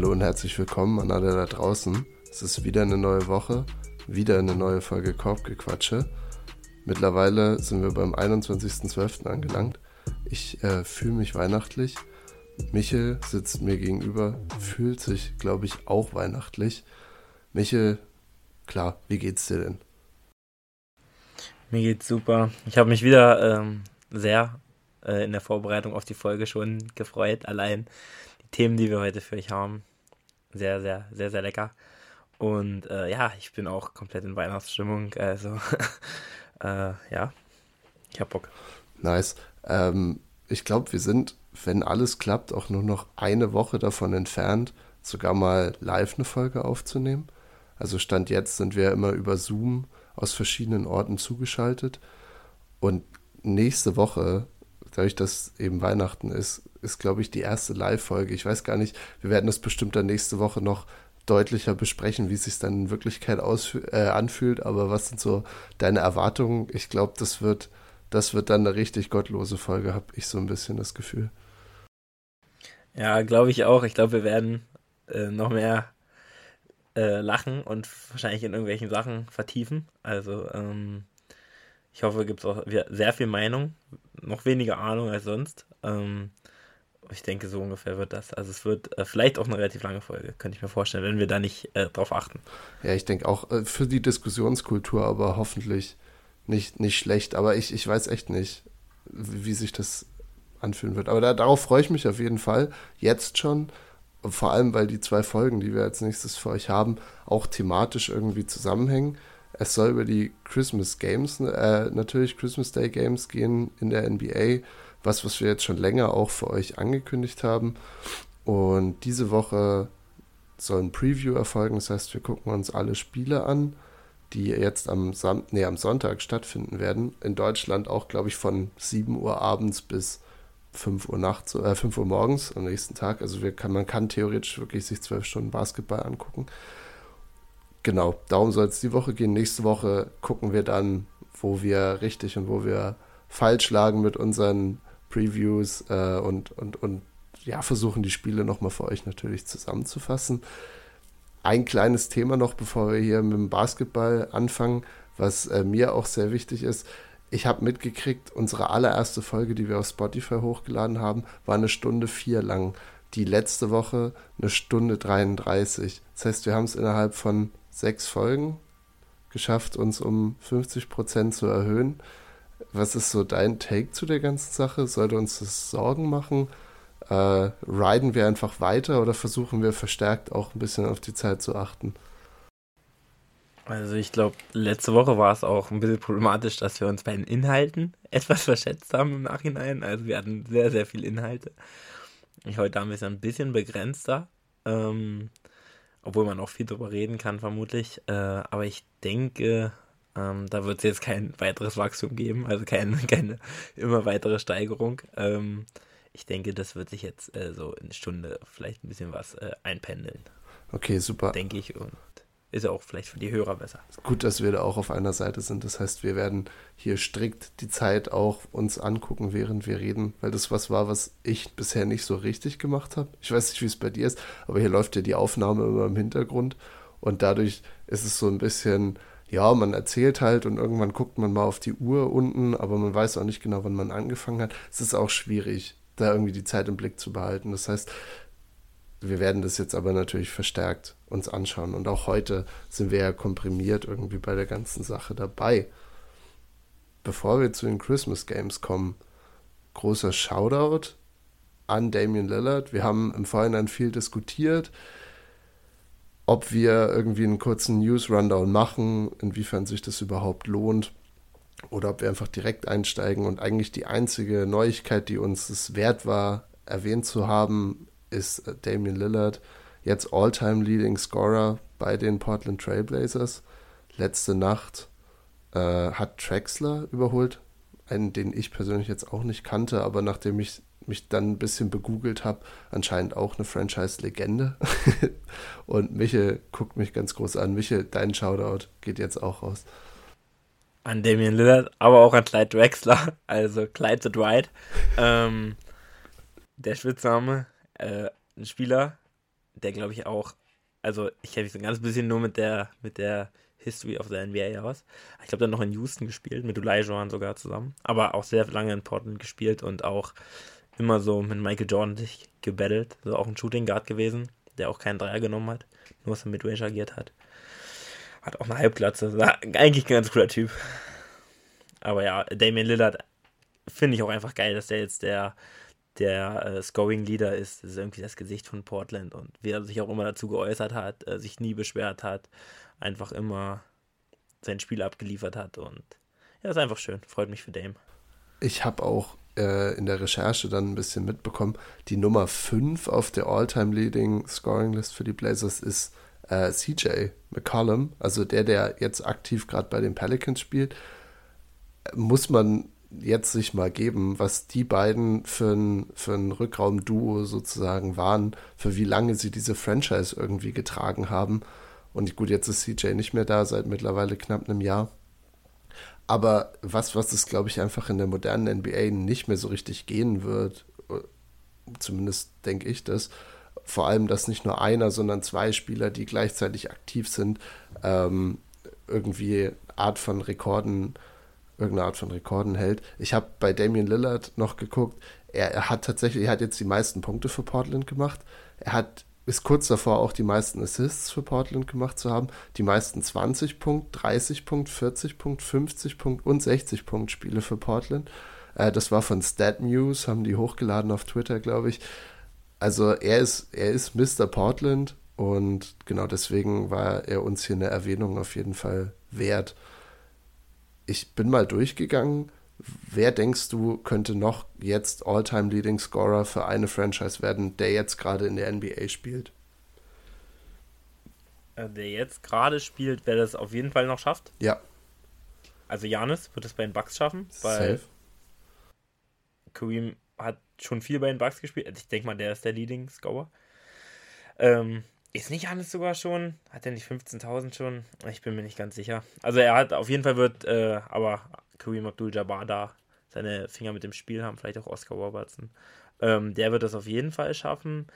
Hallo und herzlich willkommen an alle da draußen. Es ist wieder eine neue Woche, wieder eine neue Folge Korbgequatsche. Mittlerweile sind wir beim 21.12. angelangt. Ich äh, fühle mich weihnachtlich. Michel sitzt mir gegenüber, fühlt sich, glaube ich, auch weihnachtlich. Michel, klar, wie geht's dir denn? Mir geht's super. Ich habe mich wieder ähm, sehr äh, in der Vorbereitung auf die Folge schon gefreut. Allein die Themen, die wir heute für euch haben, sehr, sehr, sehr, sehr lecker. Und äh, ja, ich bin auch komplett in Weihnachtsstimmung. Also äh, ja, ich hab Bock. Nice. Ähm, ich glaube, wir sind, wenn alles klappt, auch nur noch eine Woche davon entfernt, sogar mal live eine Folge aufzunehmen. Also Stand jetzt sind wir immer über Zoom aus verschiedenen Orten zugeschaltet. Und nächste Woche, dadurch, dass eben Weihnachten ist, ist, glaube ich, die erste Live-Folge. Ich weiß gar nicht, wir werden das bestimmt dann nächste Woche noch deutlicher besprechen, wie es sich dann in Wirklichkeit äh, anfühlt. Aber was sind so deine Erwartungen? Ich glaube, das wird das wird dann eine richtig gottlose Folge, habe ich so ein bisschen das Gefühl. Ja, glaube ich auch. Ich glaube, wir werden äh, noch mehr äh, lachen und wahrscheinlich in irgendwelchen Sachen vertiefen. Also, ähm, ich hoffe, gibt es auch sehr viel Meinung, noch weniger Ahnung als sonst. Ähm, ich denke, so ungefähr wird das. Also es wird äh, vielleicht auch eine relativ lange Folge, könnte ich mir vorstellen, wenn wir da nicht äh, drauf achten. Ja, ich denke auch äh, für die Diskussionskultur, aber hoffentlich nicht, nicht schlecht, aber ich, ich weiß echt nicht, wie, wie sich das anfühlen wird. Aber da, darauf freue ich mich auf jeden Fall. Jetzt schon. Vor allem, weil die zwei Folgen, die wir als nächstes für euch haben, auch thematisch irgendwie zusammenhängen. Es soll über die Christmas Games, äh, natürlich Christmas Day Games gehen in der NBA. Was, was wir jetzt schon länger auch für euch angekündigt haben. Und diese Woche soll ein Preview erfolgen. Das heißt, wir gucken uns alle Spiele an die jetzt am, Sam nee, am Sonntag stattfinden werden. In Deutschland auch, glaube ich, von 7 Uhr abends bis 5 Uhr nachts, äh, 5 Uhr morgens am nächsten Tag. Also wir kann, man kann theoretisch wirklich sich zwölf Stunden Basketball angucken. Genau, darum soll es die Woche gehen. Nächste Woche gucken wir dann, wo wir richtig und wo wir falsch lagen mit unseren Previews äh, und, und, und ja, versuchen die Spiele nochmal für euch natürlich zusammenzufassen ein kleines Thema noch, bevor wir hier mit dem Basketball anfangen, was äh, mir auch sehr wichtig ist. Ich habe mitgekriegt, unsere allererste Folge, die wir auf Spotify hochgeladen haben, war eine Stunde vier lang. Die letzte Woche eine Stunde 33. Das heißt, wir haben es innerhalb von sechs Folgen geschafft, uns um 50 Prozent zu erhöhen. Was ist so dein Take zu der ganzen Sache? Sollte uns das Sorgen machen? Äh, riden wir einfach weiter oder versuchen wir verstärkt auch ein bisschen auf die Zeit zu achten? Also ich glaube, letzte Woche war es auch ein bisschen problematisch, dass wir uns bei den Inhalten etwas verschätzt haben im Nachhinein. Also wir hatten sehr, sehr viele Inhalte. Ich heute haben wir es ein bisschen begrenzter, ähm, obwohl man auch viel drüber reden kann vermutlich. Äh, aber ich denke, ähm, da wird es jetzt kein weiteres Wachstum geben, also keine, keine immer weitere Steigerung. Ähm, ich denke, das wird sich jetzt äh, so in Stunde vielleicht ein bisschen was äh, einpendeln. Okay, super. Denke ich. Und ist ja auch vielleicht für die Hörer besser. Gut, dass wir da auch auf einer Seite sind. Das heißt, wir werden hier strikt die Zeit auch uns angucken, während wir reden, weil das was war, was ich bisher nicht so richtig gemacht habe. Ich weiß nicht, wie es bei dir ist, aber hier läuft ja die Aufnahme immer im Hintergrund und dadurch ist es so ein bisschen, ja, man erzählt halt und irgendwann guckt man mal auf die Uhr unten, aber man weiß auch nicht genau, wann man angefangen hat. Es ist auch schwierig da irgendwie die Zeit im Blick zu behalten. Das heißt, wir werden das jetzt aber natürlich verstärkt uns anschauen. Und auch heute sind wir ja komprimiert irgendwie bei der ganzen Sache dabei. Bevor wir zu den Christmas Games kommen, großer Shoutout an Damian Lillard. Wir haben im Vorhinein viel diskutiert, ob wir irgendwie einen kurzen News-Rundown machen, inwiefern sich das überhaupt lohnt oder ob wir einfach direkt einsteigen. Und eigentlich die einzige Neuigkeit, die uns es wert war, erwähnt zu haben, ist äh, Damian Lillard, jetzt All-Time Leading Scorer bei den Portland Trailblazers. Letzte Nacht äh, hat Traxler überholt, einen, den ich persönlich jetzt auch nicht kannte, aber nachdem ich mich dann ein bisschen begoogelt habe, anscheinend auch eine Franchise-Legende. Und Michel guckt mich ganz groß an. Michel, dein Shoutout geht jetzt auch raus an Damian Lillard, aber auch an Clyde Drexler, also Clyde the Dwight. Ähm, der Spitzname, äh, ein Spieler, der glaube ich auch, also ich kenne mich so ein ganz bisschen nur mit der, mit der History of the NBA aus. Ich glaube, dann noch in Houston gespielt, mit Olajuwon sogar zusammen. Aber auch sehr lange in Portland gespielt und auch immer so mit Michael Jordan sich gebettelt. So auch ein Shooting Guard gewesen, der auch keinen Dreier genommen hat, nur was er mit Range agiert hat. Hat auch eine Halbglatze. Eigentlich ein ganz cooler Typ. Aber ja, Damian Lillard finde ich auch einfach geil, dass der jetzt der, der äh, Scoring-Leader ist. Das ist irgendwie das Gesicht von Portland und wie er sich auch immer dazu geäußert hat, äh, sich nie beschwert hat, einfach immer sein Spiel abgeliefert hat und ja, ist einfach schön. Freut mich für Dame. Ich habe auch äh, in der Recherche dann ein bisschen mitbekommen, die Nummer 5 auf der All-Time-Leading Scoring-List für die Blazers ist äh, CJ McCollum, also der, der jetzt aktiv gerade bei den Pelicans spielt. Muss man jetzt sich mal geben, was die beiden für ein, für ein Rückraumduo sozusagen waren, für wie lange sie diese Franchise irgendwie getragen haben. Und gut, jetzt ist CJ nicht mehr da, seit mittlerweile knapp einem Jahr. Aber was, was es, glaube ich, einfach in der modernen NBA nicht mehr so richtig gehen wird, zumindest denke ich das, vor allem, dass nicht nur einer, sondern zwei Spieler, die gleichzeitig aktiv sind, ähm, irgendwie Art von Rekorden irgendeine Art von Rekorden hält. Ich habe bei Damian Lillard noch geguckt, er, er, hat tatsächlich, er hat jetzt die meisten Punkte für Portland gemacht. Er hat ist kurz davor auch die meisten Assists für Portland gemacht zu haben. Die meisten 20 Punkt, 30 Punkt, 40 Punkt, 50 Punkt und 60 Punkt Spiele für Portland. Äh, das war von StatMuse, haben die hochgeladen auf Twitter, glaube ich. Also er ist, er ist Mr. Portland und genau deswegen war er uns hier eine Erwähnung auf jeden Fall wert ich bin mal durchgegangen. Wer denkst du, könnte noch jetzt All-Time Leading Scorer für eine Franchise werden, der jetzt gerade in der NBA spielt? Äh, der jetzt gerade spielt, wer das auf jeden Fall noch schafft? Ja. Also Janis wird es bei den Bucks schaffen, weil Safe. Kareem hat schon viel bei den Bucks gespielt. Also ich denke mal, der ist der Leading Scorer. Ähm, ist nicht Hannes sogar schon? Hat er nicht 15.000 schon? Ich bin mir nicht ganz sicher. Also er hat auf jeden Fall wird, äh, aber Kareem Abdul-Jabbar da seine Finger mit dem Spiel haben, vielleicht auch Oscar Robertson. Ähm, der wird das auf jeden Fall schaffen.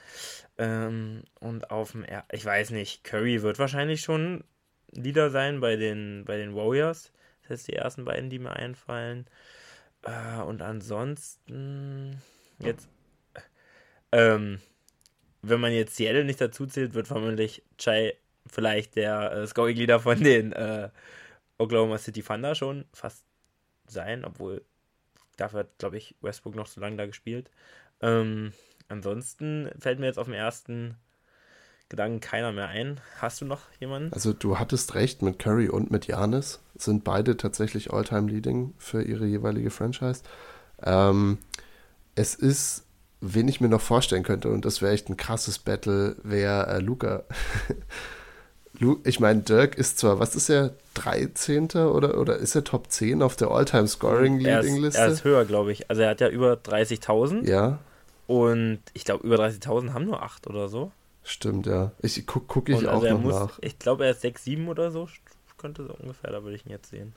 Ähm, und auf dem, er ich weiß nicht, Curry wird wahrscheinlich schon Leader sein bei den, bei den Warriors. Das sind die ersten beiden, die mir einfallen. Äh, und ansonsten jetzt ähm, wenn man jetzt Seattle nicht dazu zählt, wird vermutlich Chai vielleicht der äh, Scoring-Leader von den äh, Oklahoma City Thunder schon fast sein, obwohl dafür hat, glaube ich, Westbrook noch so lange da gespielt. Ähm, ansonsten fällt mir jetzt auf den ersten Gedanken keiner mehr ein. Hast du noch jemanden? Also du hattest recht, mit Curry und mit Janis sind beide tatsächlich All-Time-Leading für ihre jeweilige Franchise. Ähm, es ist wen ich mir noch vorstellen könnte, und das wäre echt ein krasses Battle, wäre äh, Luca. ich meine, Dirk ist zwar, was ist er, 13. oder, oder ist er Top 10 auf der All-Time-Scoring-Leading-Liste? Er, er, ist höher, glaube ich. Also er hat ja über 30.000. Ja. Und ich glaube, über 30.000 haben nur 8 oder so. Stimmt, ja. Ich gucke guck ich und auch also noch muss, nach. Ich glaube, er ist 6, 7 oder so. Könnte so ungefähr, da würde ich ihn jetzt sehen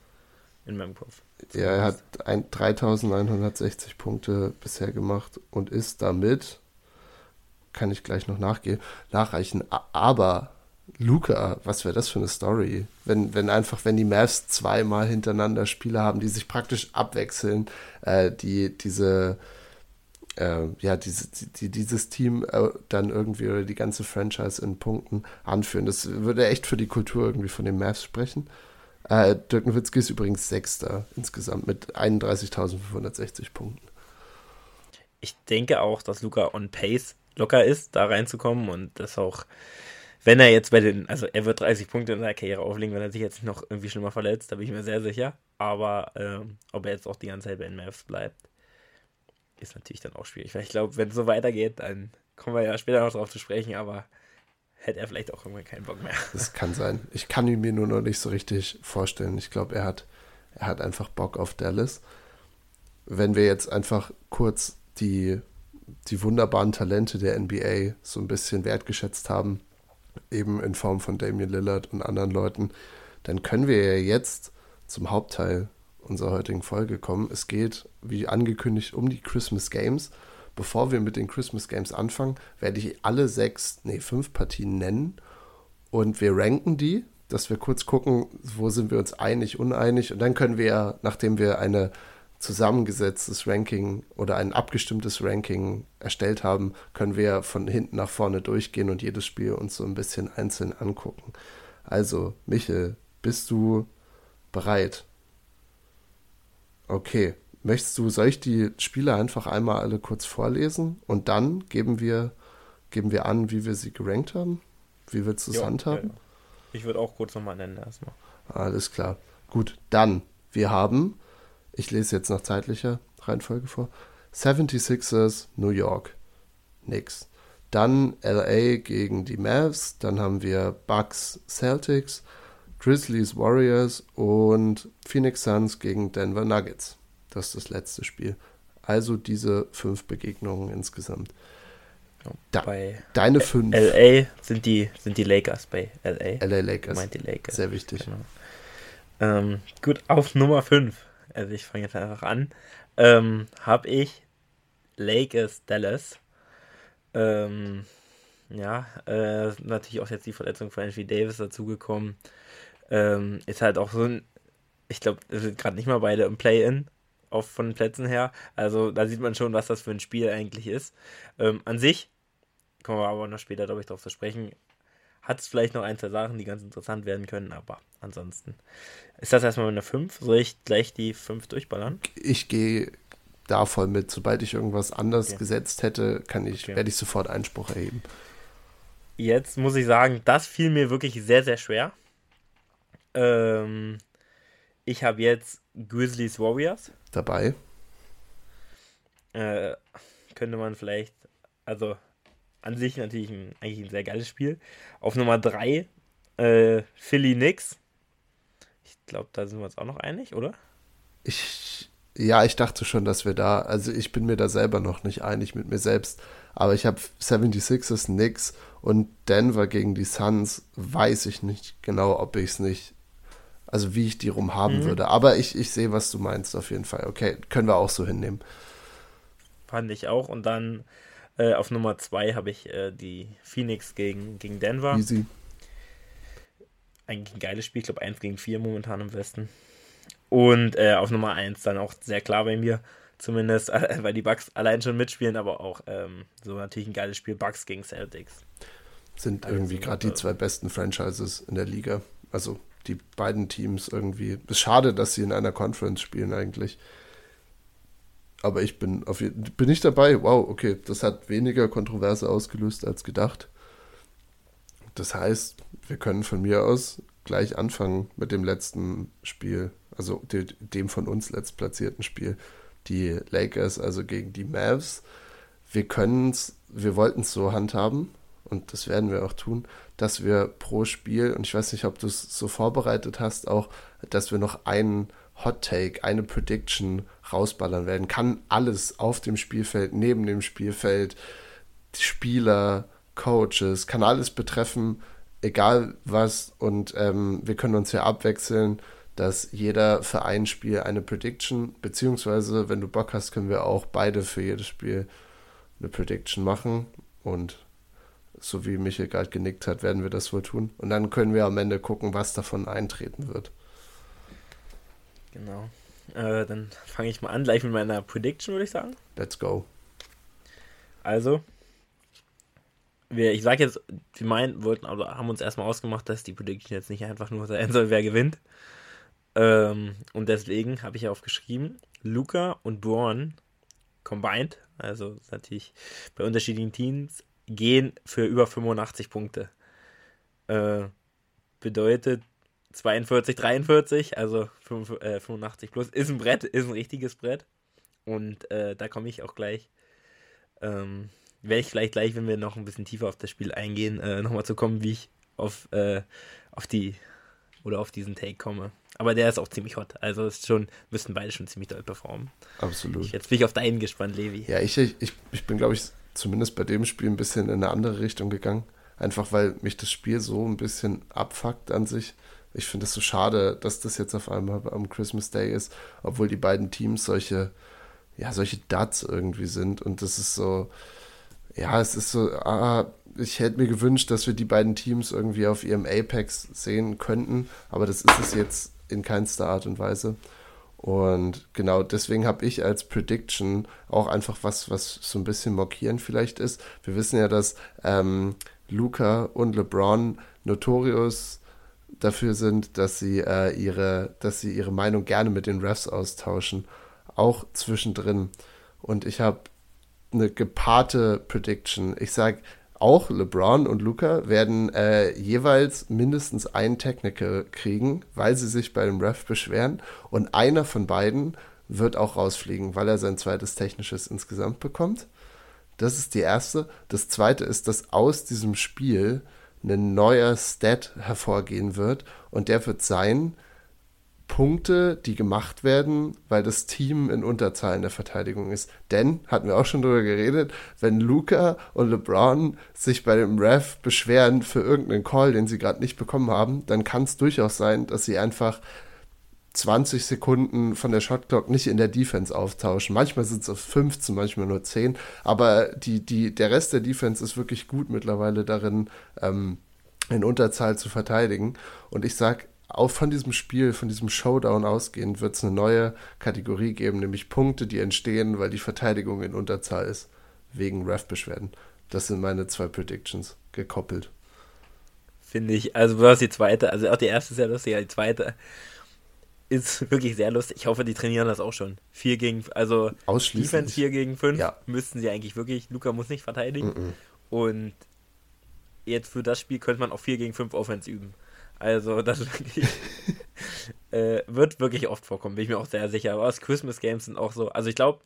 in meinem Kopf. Ja, er hat ein, 3160 Punkte bisher gemacht und ist damit, kann ich gleich noch nachgehen, nachreichen. Aber Luca, was wäre das für eine Story? Wenn, wenn einfach, wenn die Mavs zweimal hintereinander Spiele haben, die sich praktisch abwechseln, äh, die diese äh, ja, diese, die, dieses Team äh, dann irgendwie oder die ganze Franchise in Punkten anführen. Das würde echt für die Kultur irgendwie von den Mavs sprechen. Äh, Dirk Nowitzki ist übrigens Sechster insgesamt mit 31.560 Punkten. Ich denke auch, dass Luca on Pace locker ist, da reinzukommen und das auch, wenn er jetzt bei den, also er wird 30 Punkte in seiner Karriere auflegen, wenn er sich jetzt noch irgendwie schlimmer verletzt, da bin ich mir sehr sicher. Aber ähm, ob er jetzt auch die ganze Zeit bei den Mavs bleibt, ist natürlich dann auch schwierig. Weil ich glaube, wenn es so weitergeht, dann kommen wir ja später noch drauf zu sprechen, aber hätte er vielleicht auch irgendwann keinen Bock mehr. Das kann sein. Ich kann ihn mir nur noch nicht so richtig vorstellen. Ich glaube, er hat, er hat einfach Bock auf Dallas. Wenn wir jetzt einfach kurz die, die wunderbaren Talente der NBA so ein bisschen wertgeschätzt haben, eben in Form von Damian Lillard und anderen Leuten, dann können wir ja jetzt zum Hauptteil unserer heutigen Folge kommen. Es geht, wie angekündigt, um die Christmas Games. bevor wir mit den Christmas Games anfangen, werde ich alle sechs, nee, fünf Partien nennen und wir ranken die, dass wir kurz gucken, wo sind wir uns einig, uneinig und dann können wir, nachdem wir eine zusammengesetztes Ranking oder ein abgestimmtes Ranking erstellt haben, können wir von hinten nach vorne durchgehen und jedes Spiel uns so ein bisschen einzeln angucken. Also, Michel, bist du bereit? Okay. Möchtest du, soll ich die Spiele einfach einmal alle kurz vorlesen und dann geben wir, geben wir an, wie wir sie gerankt haben? Wie willst du es handhaben? Ja. Ich würde auch kurz nochmal nennen erstmal. Alles klar. Gut, dann, wir haben ich lese jetzt nach zeitlicher Reihenfolge vor. 76ers New York. Nix. Dann LA gegen die Mavs. Dann haben wir Bucks Celtics, Grizzlies Warriors und Phoenix Suns gegen Denver Nuggets. Das ist das letzte Spiel. Also diese fünf Begegnungen insgesamt. Da, bei deine fünf. LA sind die, sind die Lakers bei LA. LA Lakers. Meint die Lakers. Sehr wichtig. Genau. Ähm, gut, auf Nummer 5 also ich fange jetzt einfach an, ähm, habe ich Lakers Dallas. Ähm, ja, äh, natürlich auch jetzt die Verletzung von Anthony Davis dazugekommen. Ähm, ist halt auch so ein, ich glaube, sind gerade nicht mal beide im Play-In, auf von Plätzen her. Also da sieht man schon, was das für ein Spiel eigentlich ist. Ähm, an sich, kommen wir aber noch später, glaube ich, darauf zu sprechen, hat es vielleicht noch ein, zwei Sachen, die ganz interessant werden können, aber ansonsten ist das erstmal eine 5. Soll ich gleich die 5 durchballern? Ich gehe da voll mit. Sobald ich irgendwas anders okay. gesetzt hätte, kann ich, okay. werde ich sofort Einspruch erheben. Jetzt muss ich sagen, das fiel mir wirklich sehr, sehr schwer. Ähm, ich habe jetzt Grizzlies Warriors. Dabei. Äh, könnte man vielleicht, also an sich natürlich ein, eigentlich ein sehr geiles Spiel. Auf Nummer 3 äh, Philly Knicks. Ich glaube, da sind wir uns auch noch einig, oder? Ich, ja, ich dachte schon, dass wir da, also ich bin mir da selber noch nicht einig mit mir selbst, aber ich habe 76ers, Knicks und Denver gegen die Suns, weiß ich nicht genau, ob ich es nicht, also wie ich die rum haben mhm. würde. Aber ich, ich sehe, was du meinst auf jeden Fall. Okay, können wir auch so hinnehmen. Fand ich auch. Und dann äh, auf Nummer 2 habe ich äh, die Phoenix gegen, gegen Denver. Easy. Eigentlich ein geiles Spiel, ich glaube 1 gegen 4 momentan im Westen. Und äh, auf Nummer 1 dann auch sehr klar bei mir, zumindest, weil die Bucks allein schon mitspielen, aber auch ähm, so natürlich ein geiles Spiel, Bucks gegen Celtics. Sind also irgendwie gerade die zwei besten Franchises in der Liga. Also die beiden Teams irgendwie. Es ist schade, dass sie in einer Conference spielen eigentlich aber ich bin auf bin ich dabei. Wow, okay, das hat weniger Kontroverse ausgelöst als gedacht. Das heißt, wir können von mir aus gleich anfangen mit dem letzten Spiel, also dem von uns letztplatzierten Spiel, die Lakers, also gegen die Mavs. Wir können es, wir wollten es so handhaben und das werden wir auch tun, dass wir pro Spiel, und ich weiß nicht, ob du es so vorbereitet hast, auch, dass wir noch einen Hot Take, eine Prediction rausballern werden. Kann alles auf dem Spielfeld, neben dem Spielfeld, Spieler, Coaches, kann alles betreffen, egal was. Und ähm, wir können uns ja abwechseln, dass jeder für ein Spiel eine Prediction, beziehungsweise, wenn du Bock hast, können wir auch beide für jedes Spiel eine Prediction machen. Und so wie Michael gerade genickt hat, werden wir das wohl tun. Und dann können wir am Ende gucken, was davon eintreten wird. Genau. Äh, dann fange ich mal an, gleich mit meiner Prediction, würde ich sagen. Let's go. Also, wir, ich sage jetzt, wir meinen, wollten, also haben uns erstmal ausgemacht, dass die Prediction jetzt nicht einfach nur sein soll, wer gewinnt. Ähm, und deswegen habe ich aufgeschrieben, Luca und Braun combined, also natürlich bei unterschiedlichen Teams, gehen für über 85 Punkte. Äh, bedeutet, 42, 43, also 85 äh, plus, ist ein Brett, ist ein richtiges Brett. Und äh, da komme ich auch gleich, ähm, werde ich vielleicht gleich, wenn wir noch ein bisschen tiefer auf das Spiel eingehen, äh, nochmal zu kommen, wie ich auf, äh, auf die oder auf diesen Take komme. Aber der ist auch ziemlich hot. Also ist schon, müssten beide schon ziemlich doll performen. Absolut. Jetzt bin ich auf deinen gespannt, Levi. Ja, ich, ich, ich bin, glaube ich, zumindest bei dem Spiel ein bisschen in eine andere Richtung gegangen. Einfach weil mich das Spiel so ein bisschen abfuckt an sich ich finde es so schade, dass das jetzt auf einmal am Christmas Day ist, obwohl die beiden Teams solche ja, solche Duds irgendwie sind. Und das ist so, ja, es ist so, ah, ich hätte mir gewünscht, dass wir die beiden Teams irgendwie auf ihrem Apex sehen könnten, aber das ist es jetzt in keinster Art und Weise. Und genau deswegen habe ich als Prediction auch einfach was, was so ein bisschen mockierend vielleicht ist. Wir wissen ja, dass ähm, Luca und LeBron notorious dafür sind, dass sie äh, ihre, dass sie ihre Meinung gerne mit den Refs austauschen, auch zwischendrin. Und ich habe eine gepaarte Prediction. Ich sage, auch LeBron und Luca werden äh, jeweils mindestens ein Technical kriegen, weil sie sich bei dem Ref beschweren. Und einer von beiden wird auch rausfliegen, weil er sein zweites technisches insgesamt bekommt. Das ist die erste. Das zweite ist, dass aus diesem Spiel ein neuer Stat hervorgehen wird. Und der wird sein, Punkte, die gemacht werden, weil das Team in Unterzahl in der Verteidigung ist. Denn, hatten wir auch schon drüber geredet, wenn Luca und LeBron sich bei dem Ref beschweren für irgendeinen Call, den sie gerade nicht bekommen haben, dann kann es durchaus sein, dass sie einfach 20 Sekunden von der Shotclock nicht in der Defense auftauschen. Manchmal sind es auf 15, manchmal nur 10, aber die, die, der Rest der Defense ist wirklich gut mittlerweile darin, ähm, in Unterzahl zu verteidigen. Und ich sage, auch von diesem Spiel, von diesem Showdown ausgehend, wird es eine neue Kategorie geben, nämlich Punkte, die entstehen, weil die Verteidigung in Unterzahl ist, wegen Ref-Beschwerden. Das sind meine zwei Predictions, gekoppelt. Finde ich, also du hast die zweite, also auch die erste ist sehr lustig, die zweite ist wirklich sehr lustig. Ich hoffe, die trainieren das auch schon. Vier gegen, also Defense 4 gegen 5 ja. müssten sie eigentlich wirklich, Luca muss nicht verteidigen. Mm -mm. Und jetzt für das Spiel könnte man auch 4 gegen 5 Offense üben. Also, das wirklich, äh, wird wirklich oft vorkommen, bin ich mir auch sehr sicher. Aber das Christmas Games sind auch so. Also, ich glaube,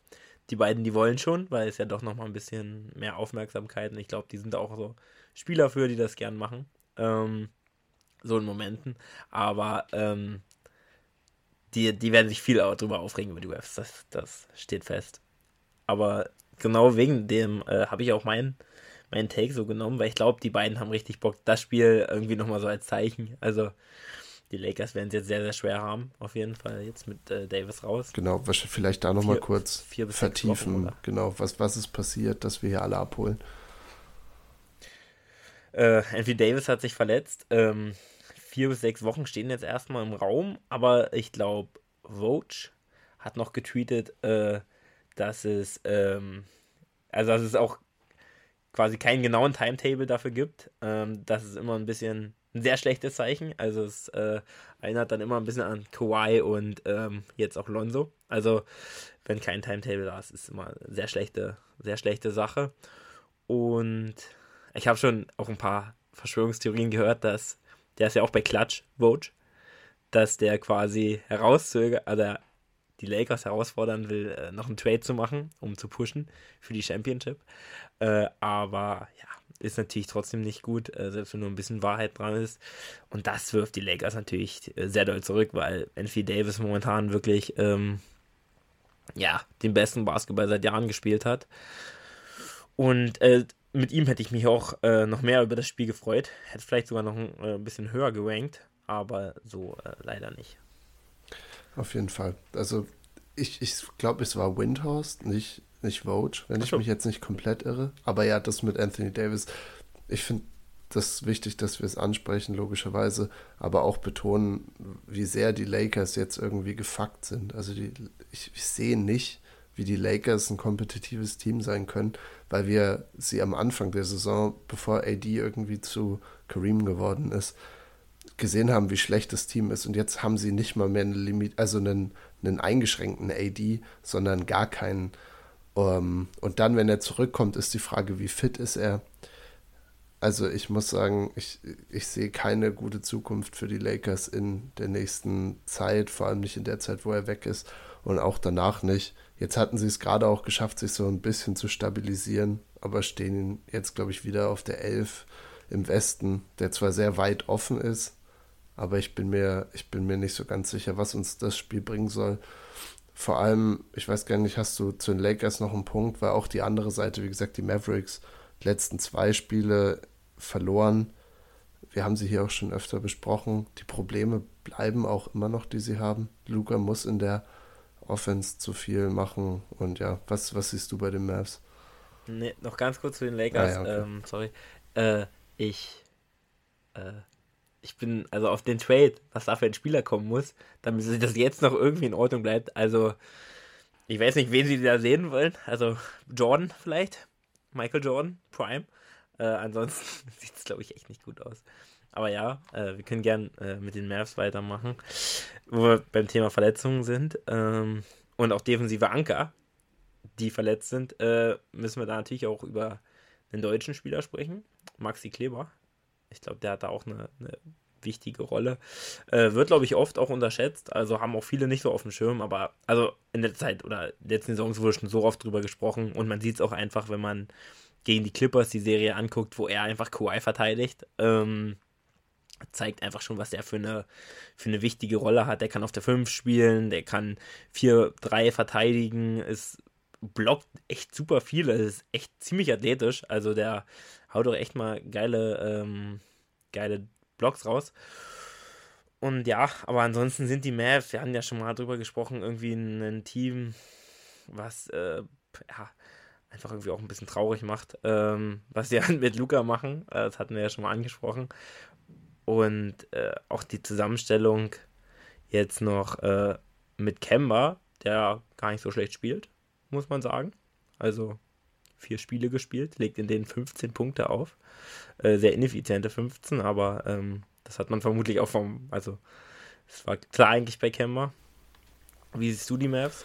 die beiden, die wollen schon, weil es ja doch nochmal ein bisschen mehr Aufmerksamkeit und ich glaube, die sind auch so Spieler für, die das gern machen. Ähm, so in Momenten. Aber ähm, die, die werden sich viel darüber aufregen über die Refs. Das, das steht fest. Aber genau wegen dem äh, habe ich auch meinen meinen Take so genommen, weil ich glaube, die beiden haben richtig Bock, das Spiel irgendwie nochmal so als Zeichen. Also die Lakers werden es jetzt sehr, sehr schwer haben, auf jeden Fall, jetzt mit äh, Davis raus. Genau, was vielleicht da nochmal kurz vier vertiefen. Wochen, genau, was, was ist passiert, dass wir hier alle abholen. Äh, Anthony Davis hat sich verletzt. Ähm, vier bis sechs Wochen stehen jetzt erstmal im Raum, aber ich glaube, Vogue hat noch getweetet, äh, dass es, ähm, also dass es auch quasi keinen genauen Timetable dafür gibt. Ähm, das ist immer ein bisschen ein sehr schlechtes Zeichen. Also es äh, erinnert dann immer ein bisschen an Kawhi und ähm, jetzt auch Lonzo. Also wenn kein Timetable da ist, ist immer eine sehr schlechte, sehr schlechte Sache. Und ich habe schon auch ein paar Verschwörungstheorien gehört, dass der ist ja auch bei Clutch Vogue, dass der quasi herauszögert, also die Lakers herausfordern will, äh, noch einen Trade zu machen, um zu pushen für die Championship. Äh, aber ja, ist natürlich trotzdem nicht gut, äh, selbst wenn nur ein bisschen Wahrheit dran ist. Und das wirft die Lakers natürlich sehr doll zurück, weil Anthony Davis momentan wirklich ähm, ja, den besten Basketball seit Jahren gespielt hat. Und mit ihm hätte ich mich auch äh, noch mehr über das Spiel gefreut. Hätte vielleicht sogar noch ein, ein bisschen höher gerankt, aber so leider nicht. Auf jeden Fall. Also ich, ich glaube, es war Windhorst, nicht, nicht Vogue, wenn ich mich jetzt nicht komplett irre. Aber ja, das mit Anthony Davis. Ich finde das wichtig, dass wir es ansprechen, logischerweise, aber auch betonen, wie sehr die Lakers jetzt irgendwie gefuckt sind. Also die, ich, ich sehe nicht, wie die Lakers ein kompetitives Team sein können, weil wir sie am Anfang der Saison, bevor AD irgendwie zu Kareem geworden ist, gesehen haben, wie schlecht das Team ist. Und jetzt haben sie nicht mal mehr eine Limit, also einen, einen eingeschränkten AD, sondern gar keinen. Um, ähm, und dann, wenn er zurückkommt, ist die Frage, wie fit ist er? Also ich muss sagen, ich, ich sehe keine gute Zukunft für die Lakers in der nächsten Zeit, vor allem nicht in der Zeit, wo er weg ist und auch danach nicht. Jetzt hatten sie es gerade auch geschafft, sich so ein bisschen zu stabilisieren, aber stehen jetzt, glaube ich, wieder auf der 11 im Westen, der zwar sehr weit offen ist, aber ich bin mir, ich bin mir nicht so ganz sicher, was uns das Spiel bringen soll. Vor allem, ich weiß gar nicht, hast du zu den Lakers noch einen Punkt, weil auch die andere Seite, wie gesagt, die Mavericks, die letzten zwei Spiele verloren. Wir haben sie hier auch schon öfter besprochen. Die Probleme bleiben auch immer noch, die sie haben. Luca muss in der Offense zu viel machen. Und ja, was, was siehst du bei den Mavs? Nee, noch ganz kurz zu den Lakers. Ah, ja, okay. ähm, sorry. Äh, ich, äh, ich bin, also auf den Trade, was da für ein Spieler kommen muss, damit das jetzt noch irgendwie in Ordnung bleibt. Also, ich weiß nicht, wen sie da sehen wollen. Also, Jordan vielleicht. Michael Jordan, Prime. Äh, ansonsten sieht es, glaube ich, echt nicht gut aus. Aber ja, äh, wir können gern äh, mit den Mavs weitermachen, wo wir beim Thema Verletzungen sind. Ähm, und auch defensive Anker, die verletzt sind, äh, müssen wir da natürlich auch über den deutschen Spieler sprechen. Maxi Kleber. Ich glaube, der hat da auch eine, eine wichtige Rolle. Äh, wird, glaube ich, oft auch unterschätzt. Also haben auch viele nicht so auf dem Schirm. Aber also in der Zeit oder letzten Saisons wurde schon so oft drüber gesprochen. Und man sieht es auch einfach, wenn man gegen die Clippers die Serie anguckt, wo er einfach Kawhi verteidigt. Ähm, zeigt einfach schon, was er für eine, für eine wichtige Rolle hat. Der kann auf der 5 spielen, der kann 4-3 verteidigen, ist blockt echt super viel, ist echt ziemlich athletisch. Also der haut doch echt mal geile, ähm, geile Blocks raus. Und ja, aber ansonsten sind die Mavs, wir hatten ja schon mal drüber gesprochen, irgendwie ein, Team, was äh, ja, einfach irgendwie auch ein bisschen traurig macht, ähm, was sie mit Luca machen. Äh, das hatten wir ja schon mal angesprochen. Und äh, auch die Zusammenstellung jetzt noch äh, mit Kemba, der gar nicht so schlecht spielt, muss man sagen. Also vier Spiele gespielt, legt in denen 15 Punkte auf. Äh, sehr ineffiziente 15, aber ähm, das hat man vermutlich auch vom, also es war klar eigentlich bei Kemba. Wie siehst du die Mavs?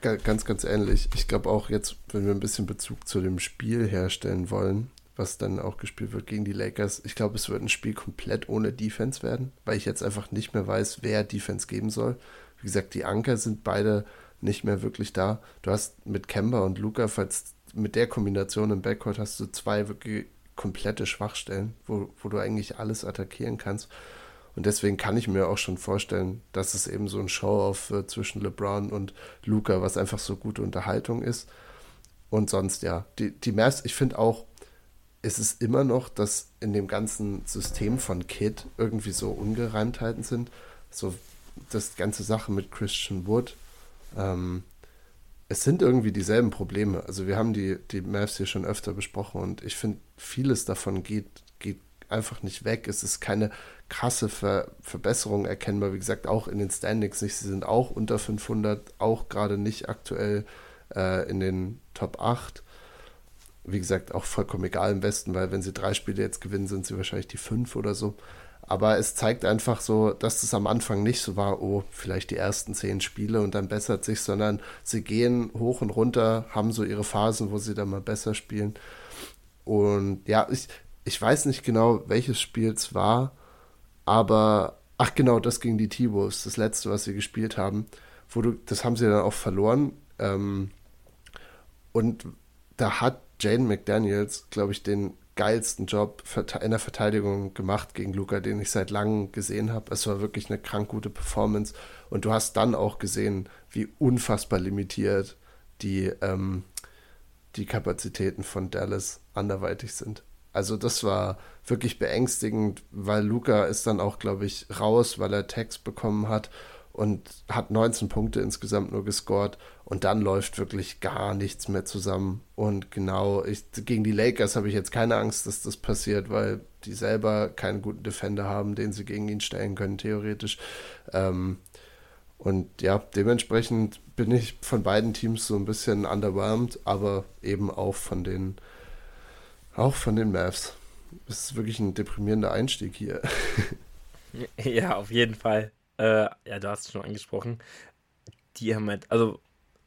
Ganz, ganz ähnlich. Ich glaube auch jetzt, wenn wir ein bisschen Bezug zu dem Spiel herstellen wollen, was dann auch gespielt wird gegen die Lakers. Ich glaube, es wird ein Spiel komplett ohne Defense werden, weil ich jetzt einfach nicht mehr weiß, wer Defense geben soll. Wie gesagt, die Anker sind beide nicht mehr wirklich da. Du hast mit Kemba und Luca, falls mit der Kombination im Backcourt hast du zwei wirklich komplette Schwachstellen, wo, wo du eigentlich alles attackieren kannst. Und deswegen kann ich mir auch schon vorstellen, dass es eben so ein Show-Off wird zwischen LeBron und Luca, was einfach so gute Unterhaltung ist. Und sonst, ja, die, die Mavs, ich finde auch, ist es immer noch, dass in dem ganzen System von Kid irgendwie so Ungereimtheiten sind. So das ganze Sache mit Christian Wood. Ähm, es sind irgendwie dieselben Probleme. Also wir haben die, die Mavs hier schon öfter besprochen und ich finde, vieles davon geht, geht einfach nicht weg. Es ist keine krasse Ver Verbesserung erkennbar. Wie gesagt, auch in den Standings nicht. Sie sind auch unter 500, auch gerade nicht aktuell äh, in den Top 8 wie gesagt, auch vollkommen egal im Westen, weil wenn sie drei Spiele jetzt gewinnen, sind sie wahrscheinlich die fünf oder so. Aber es zeigt einfach so, dass es am Anfang nicht so war, oh, vielleicht die ersten zehn Spiele und dann bessert sich, sondern sie gehen hoch und runter, haben so ihre Phasen, wo sie dann mal besser spielen. Und ja, ich, ich weiß nicht genau, welches Spiel es war, aber ach genau, das gegen die T-Wolves, das letzte, was sie gespielt haben, wo du, das haben sie dann auch verloren. Ähm, und da hat Jane McDaniels, glaube ich, den geilsten Job in der Verteidigung gemacht gegen Luca, den ich seit langem gesehen habe. Es war wirklich eine krank gute Performance. Und du hast dann auch gesehen, wie unfassbar limitiert die, ähm, die Kapazitäten von Dallas anderweitig sind. Also das war wirklich beängstigend, weil Luca ist dann auch, glaube ich, raus, weil er Text bekommen hat und hat 19 Punkte insgesamt nur gescored und dann läuft wirklich gar nichts mehr zusammen. Und genau, ich, gegen die Lakers habe ich jetzt keine Angst, dass das passiert, weil die selber keinen guten Defender haben, den sie gegen ihn stellen können, theoretisch. Ähm, und ja, dementsprechend bin ich von beiden Teams so ein bisschen underwhelmed, aber eben auch von den, auch von den Mavs. Es ist wirklich ein deprimierender Einstieg hier. Ja, auf jeden Fall. Äh, ja, du hast es schon angesprochen. Die haben halt, also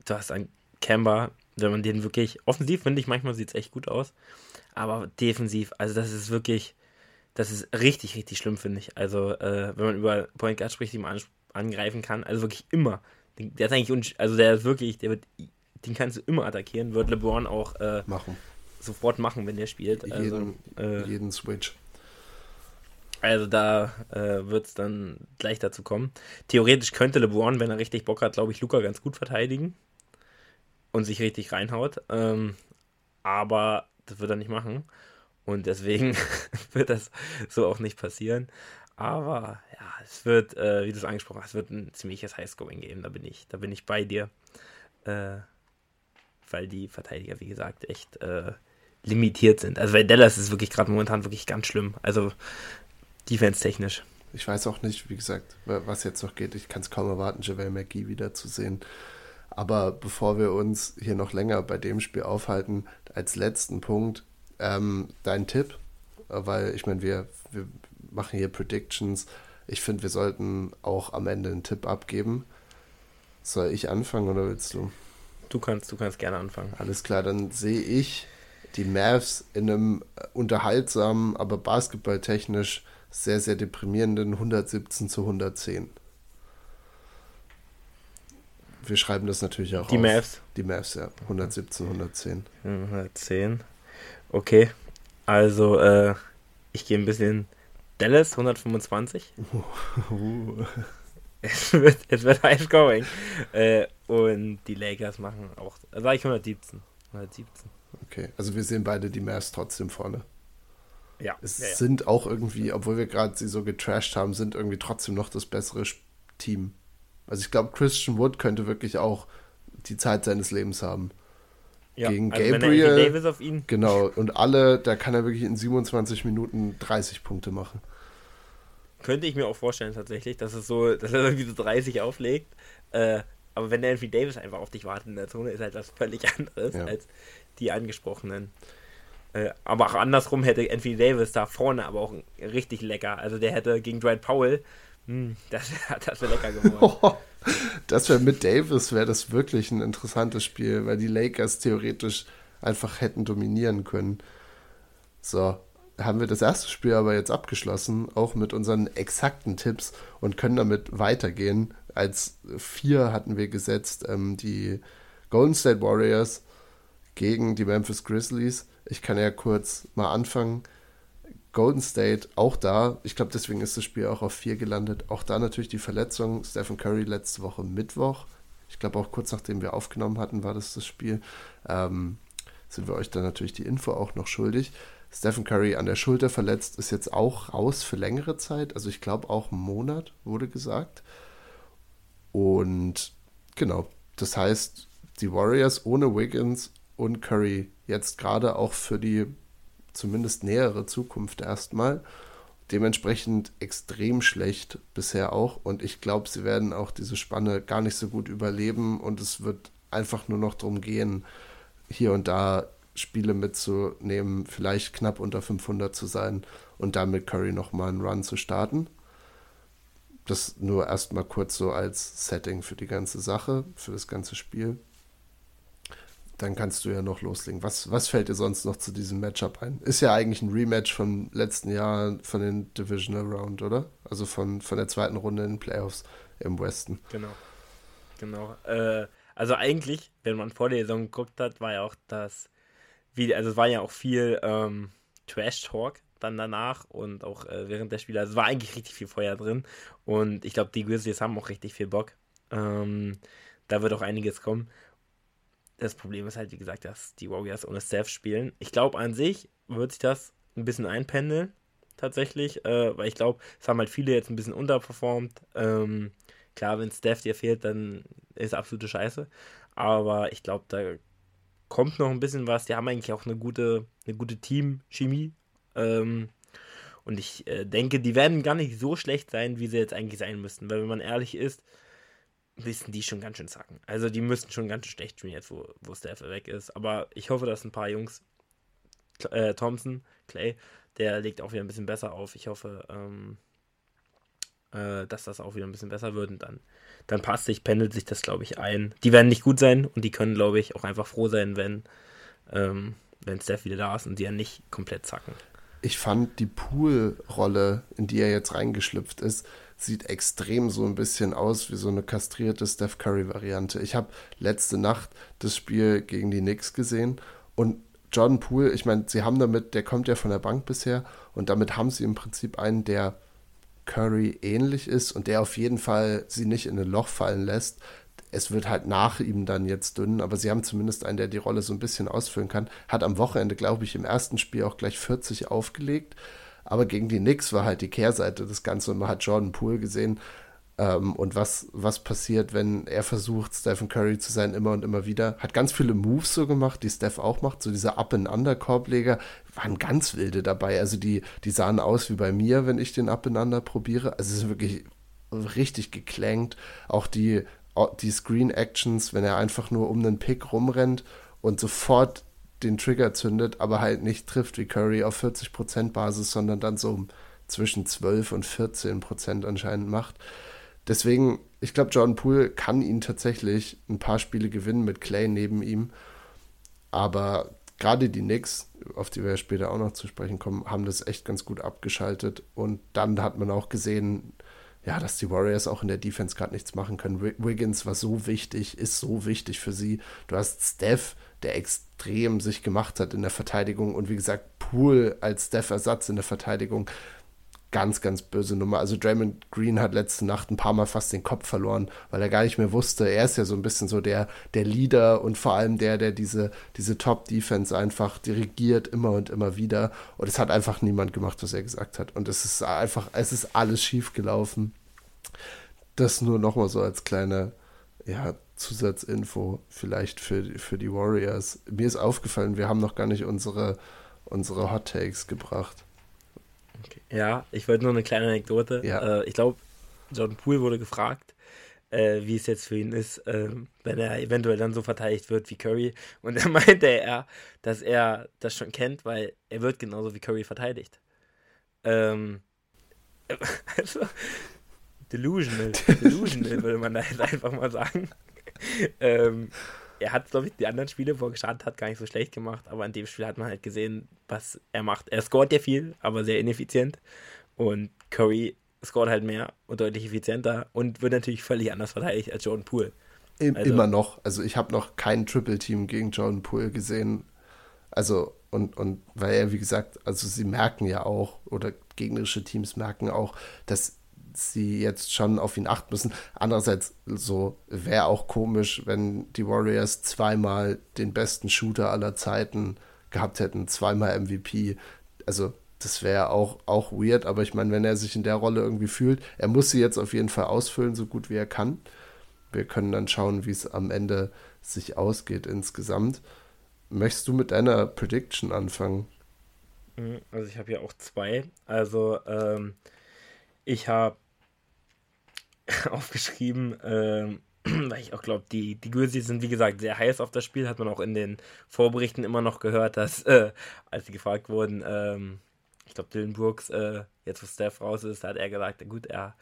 du hast einen Camber, wenn man den wirklich, offensiv finde ich, manchmal sieht es echt gut aus, aber defensiv, also das ist wirklich, das ist richtig, richtig schlimm, finde ich. Also, äh, wenn man über Point Guard spricht, die man angreifen kann, also wirklich immer. Der ist eigentlich, also der ist wirklich, der wird, den kannst du immer attackieren, wird LeBron auch äh, machen. sofort machen, wenn der spielt. Also, jeden, äh, jeden Switch. Also da äh, wird es dann gleich dazu kommen. Theoretisch könnte LeBron, wenn er richtig Bock hat, glaube ich, Luca ganz gut verteidigen und sich richtig reinhaut. Ähm, aber das wird er nicht machen. Und deswegen wird das so auch nicht passieren. Aber ja, es wird, äh, wie du es angesprochen hast, wird ein ziemliches Highscoring geben. Da bin ich, da bin ich bei dir. Äh, weil die Verteidiger, wie gesagt, echt äh, limitiert sind. Also bei Dallas ist es wirklich gerade momentan wirklich ganz schlimm. Also defense-technisch. Ich weiß auch nicht, wie gesagt, was jetzt noch geht. Ich kann es kaum erwarten, JaVale McGee wiederzusehen. Aber bevor wir uns hier noch länger bei dem Spiel aufhalten, als letzten Punkt, ähm, dein Tipp, weil ich meine, wir, wir machen hier Predictions. Ich finde, wir sollten auch am Ende einen Tipp abgeben. Soll ich anfangen oder willst du? Du kannst, du kannst gerne anfangen. Alles klar, dann sehe ich die Mavs in einem unterhaltsamen, aber basketballtechnisch sehr, sehr deprimierenden 117 zu 110. Wir schreiben das natürlich auch Die auf. Mavs? Die Mavs, ja. 117, 110. 110. Okay. Also, äh, ich gehe ein bisschen Dallas 125. Uh. Es wird, es wird high scoring. Äh, und die Lakers machen auch, sag ich 117. 117. Okay, also wir sehen beide die Mavs trotzdem vorne. Ja. Es ja, ja. sind auch irgendwie, obwohl wir gerade sie so getrashed haben, sind irgendwie trotzdem noch das bessere Team. Also ich glaube, Christian Wood könnte wirklich auch die Zeit seines Lebens haben. Ja, Gegen also Gabriel. Genau, und alle, da kann er wirklich in 27 Minuten 30 Punkte machen. Könnte ich mir auch vorstellen, tatsächlich, dass es so, dass er irgendwie so 30 auflegt. Äh, aber wenn der Anthony Davis einfach auf dich wartet in der Zone, ist halt was völlig anderes ja. als die angesprochenen. Äh, aber auch andersrum hätte Anthony Davis da vorne aber auch richtig lecker. Also der hätte gegen Dwight Powell, mh, hm, das, das wäre lecker geworden. das wäre mit Davis, wäre das wirklich ein interessantes Spiel, weil die Lakers theoretisch einfach hätten dominieren können. So, haben wir das erste Spiel aber jetzt abgeschlossen, auch mit unseren exakten Tipps und können damit weitergehen. Als vier hatten wir gesetzt ähm, die Golden State Warriors gegen die Memphis Grizzlies. Ich kann ja kurz mal anfangen. Golden State auch da, ich glaube, deswegen ist das Spiel auch auf vier gelandet. Auch da natürlich die Verletzung. Stephen Curry letzte Woche Mittwoch. Ich glaube auch kurz nachdem wir aufgenommen hatten, war das das Spiel. Ähm, sind wir euch dann natürlich die Info auch noch schuldig. Stephen Curry an der Schulter verletzt, ist jetzt auch raus für längere Zeit. Also ich glaube auch einen Monat, wurde gesagt. Und genau, das heißt, die Warriors ohne Wiggins und Curry jetzt gerade auch für die zumindest nähere Zukunft erstmal. Dementsprechend extrem schlecht bisher auch. Und ich glaube, sie werden auch diese Spanne gar nicht so gut überleben. Und es wird einfach nur noch darum gehen, hier und da Spiele mitzunehmen, vielleicht knapp unter 500 zu sein und damit Curry nochmal einen Run zu starten. Das nur erstmal kurz so als Setting für die ganze Sache, für das ganze Spiel. Dann kannst du ja noch loslegen. Was, was fällt dir sonst noch zu diesem Matchup ein? Ist ja eigentlich ein Rematch vom letzten Jahr von den Divisional Round, oder? Also von, von der zweiten Runde in den Playoffs im Westen. Genau. Genau. Äh, also eigentlich, wenn man vor der Saison geguckt hat, war ja auch das wie, also es war ja auch viel ähm, Trash-Talk dann danach und auch äh, während der Spiele. Also es war eigentlich richtig viel Feuer drin und ich glaube, die Grizzlies haben auch richtig viel Bock. Ähm, da wird auch einiges kommen. Das Problem ist halt, wie gesagt, dass die Warriors ohne Steph spielen. Ich glaube, an sich wird sich das ein bisschen einpendeln, tatsächlich, äh, weil ich glaube, es haben halt viele jetzt ein bisschen unterperformt. Ähm, klar, wenn Steph dir fehlt, dann ist absolute Scheiße. Aber ich glaube, da kommt noch ein bisschen was. Die haben eigentlich auch eine gute, eine gute Team-Chemie. Ähm, und ich äh, denke, die werden gar nicht so schlecht sein, wie sie jetzt eigentlich sein müssten. Weil wenn man ehrlich ist, wissen die schon ganz schön zacken. Also die müssten schon ganz schön schlecht spielen jetzt, wo, wo Steph weg ist. Aber ich hoffe, dass ein paar Jungs, äh, Thompson, Clay, der legt auch wieder ein bisschen besser auf. Ich hoffe, ähm, äh, dass das auch wieder ein bisschen besser wird und dann, dann passt sich, pendelt sich das, glaube ich, ein. Die werden nicht gut sein und die können, glaube ich, auch einfach froh sein, wenn, ähm, wenn Steph wieder da ist und die ja nicht komplett zacken. Ich fand die Pool-Rolle, in die er jetzt reingeschlüpft ist, sieht extrem so ein bisschen aus wie so eine kastrierte Steph Curry-Variante. Ich habe letzte Nacht das Spiel gegen die Knicks gesehen und Jordan Poole, ich meine, sie haben damit, der kommt ja von der Bank bisher und damit haben sie im Prinzip einen, der Curry ähnlich ist und der auf jeden Fall sie nicht in ein Loch fallen lässt. Es wird halt nach ihm dann jetzt dünn, aber sie haben zumindest einen, der die Rolle so ein bisschen ausfüllen kann. Hat am Wochenende, glaube ich, im ersten Spiel auch gleich 40 aufgelegt. Aber gegen die Knicks war halt die Kehrseite des Ganzen und man hat Jordan Poole gesehen, ähm, und was, was passiert, wenn er versucht, Stephen Curry zu sein, immer und immer wieder. Hat ganz viele Moves so gemacht, die Steph auch macht. So diese Up-and-Under-Korbleger waren ganz wilde dabei. Also die, die sahen aus wie bei mir, wenn ich den Up-and-Under probiere. Also es ist wirklich richtig geklankt. Auch die, die Screen-Actions, wenn er einfach nur um den Pick rumrennt und sofort den Trigger zündet, aber halt nicht trifft wie Curry auf 40% Basis, sondern dann so zwischen 12 und 14% anscheinend macht. Deswegen, ich glaube, Jordan Poole kann ihn tatsächlich ein paar Spiele gewinnen mit Clay neben ihm. Aber gerade die Knicks, auf die wir ja später auch noch zu sprechen kommen, haben das echt ganz gut abgeschaltet. Und dann hat man auch gesehen, ja, dass die Warriors auch in der Defense gerade nichts machen können. Wiggins war so wichtig, ist so wichtig für sie. Du hast Steph, der extrem sich gemacht hat in der Verteidigung und wie gesagt, Poole als Steph-Ersatz in der Verteidigung ganz, ganz böse Nummer. Also Draymond Green hat letzte Nacht ein paar Mal fast den Kopf verloren, weil er gar nicht mehr wusste. Er ist ja so ein bisschen so der, der Leader und vor allem der, der diese, diese Top-Defense einfach dirigiert, immer und immer wieder. Und es hat einfach niemand gemacht, was er gesagt hat. Und es ist einfach, es ist alles schief gelaufen. Das nur nochmal so als kleine, ja, Zusatzinfo vielleicht für, für die Warriors. Mir ist aufgefallen, wir haben noch gar nicht unsere, unsere Hot Takes gebracht. Okay. Ja, ich wollte nur eine kleine Anekdote. Ja. Äh, ich glaube, Jordan Poole wurde gefragt, äh, wie es jetzt für ihn ist, äh, wenn er eventuell dann so verteidigt wird wie Curry. Und da meinte er, dass er das schon kennt, weil er wird genauso wie Curry verteidigt. Ähm, also, delusional, delusional würde man da jetzt einfach mal sagen. ähm, er hat, glaube ich, die anderen Spiele, wo er gestartet hat, gar nicht so schlecht gemacht, aber in dem Spiel hat man halt gesehen, was er macht. Er scoret ja viel, aber sehr ineffizient. Und Curry scoret halt mehr und deutlich effizienter und wird natürlich völlig anders verteidigt als Jordan Poole. Also, Immer noch. Also ich habe noch kein Triple-Team gegen Jordan Poole gesehen. Also, und, und weil er, wie gesagt, also sie merken ja auch, oder gegnerische Teams merken auch, dass sie jetzt schon auf ihn achten müssen. Andererseits so wäre auch komisch, wenn die Warriors zweimal den besten Shooter aller Zeiten gehabt hätten, zweimal MVP. Also das wäre auch, auch weird, aber ich meine, wenn er sich in der Rolle irgendwie fühlt, er muss sie jetzt auf jeden Fall ausfüllen, so gut wie er kann. Wir können dann schauen, wie es am Ende sich ausgeht insgesamt. Möchtest du mit deiner Prediction anfangen? Mhm, also ich habe ja auch zwei. Also ähm, ich habe aufgeschrieben, ähm, weil ich auch glaube, die, die Grizzlies sind wie gesagt sehr heiß auf das Spiel. Hat man auch in den Vorberichten immer noch gehört, dass, äh, als sie gefragt wurden, ähm, ich glaube, Dylan Brooks, äh, jetzt wo Steph raus ist, hat er gesagt, gut, er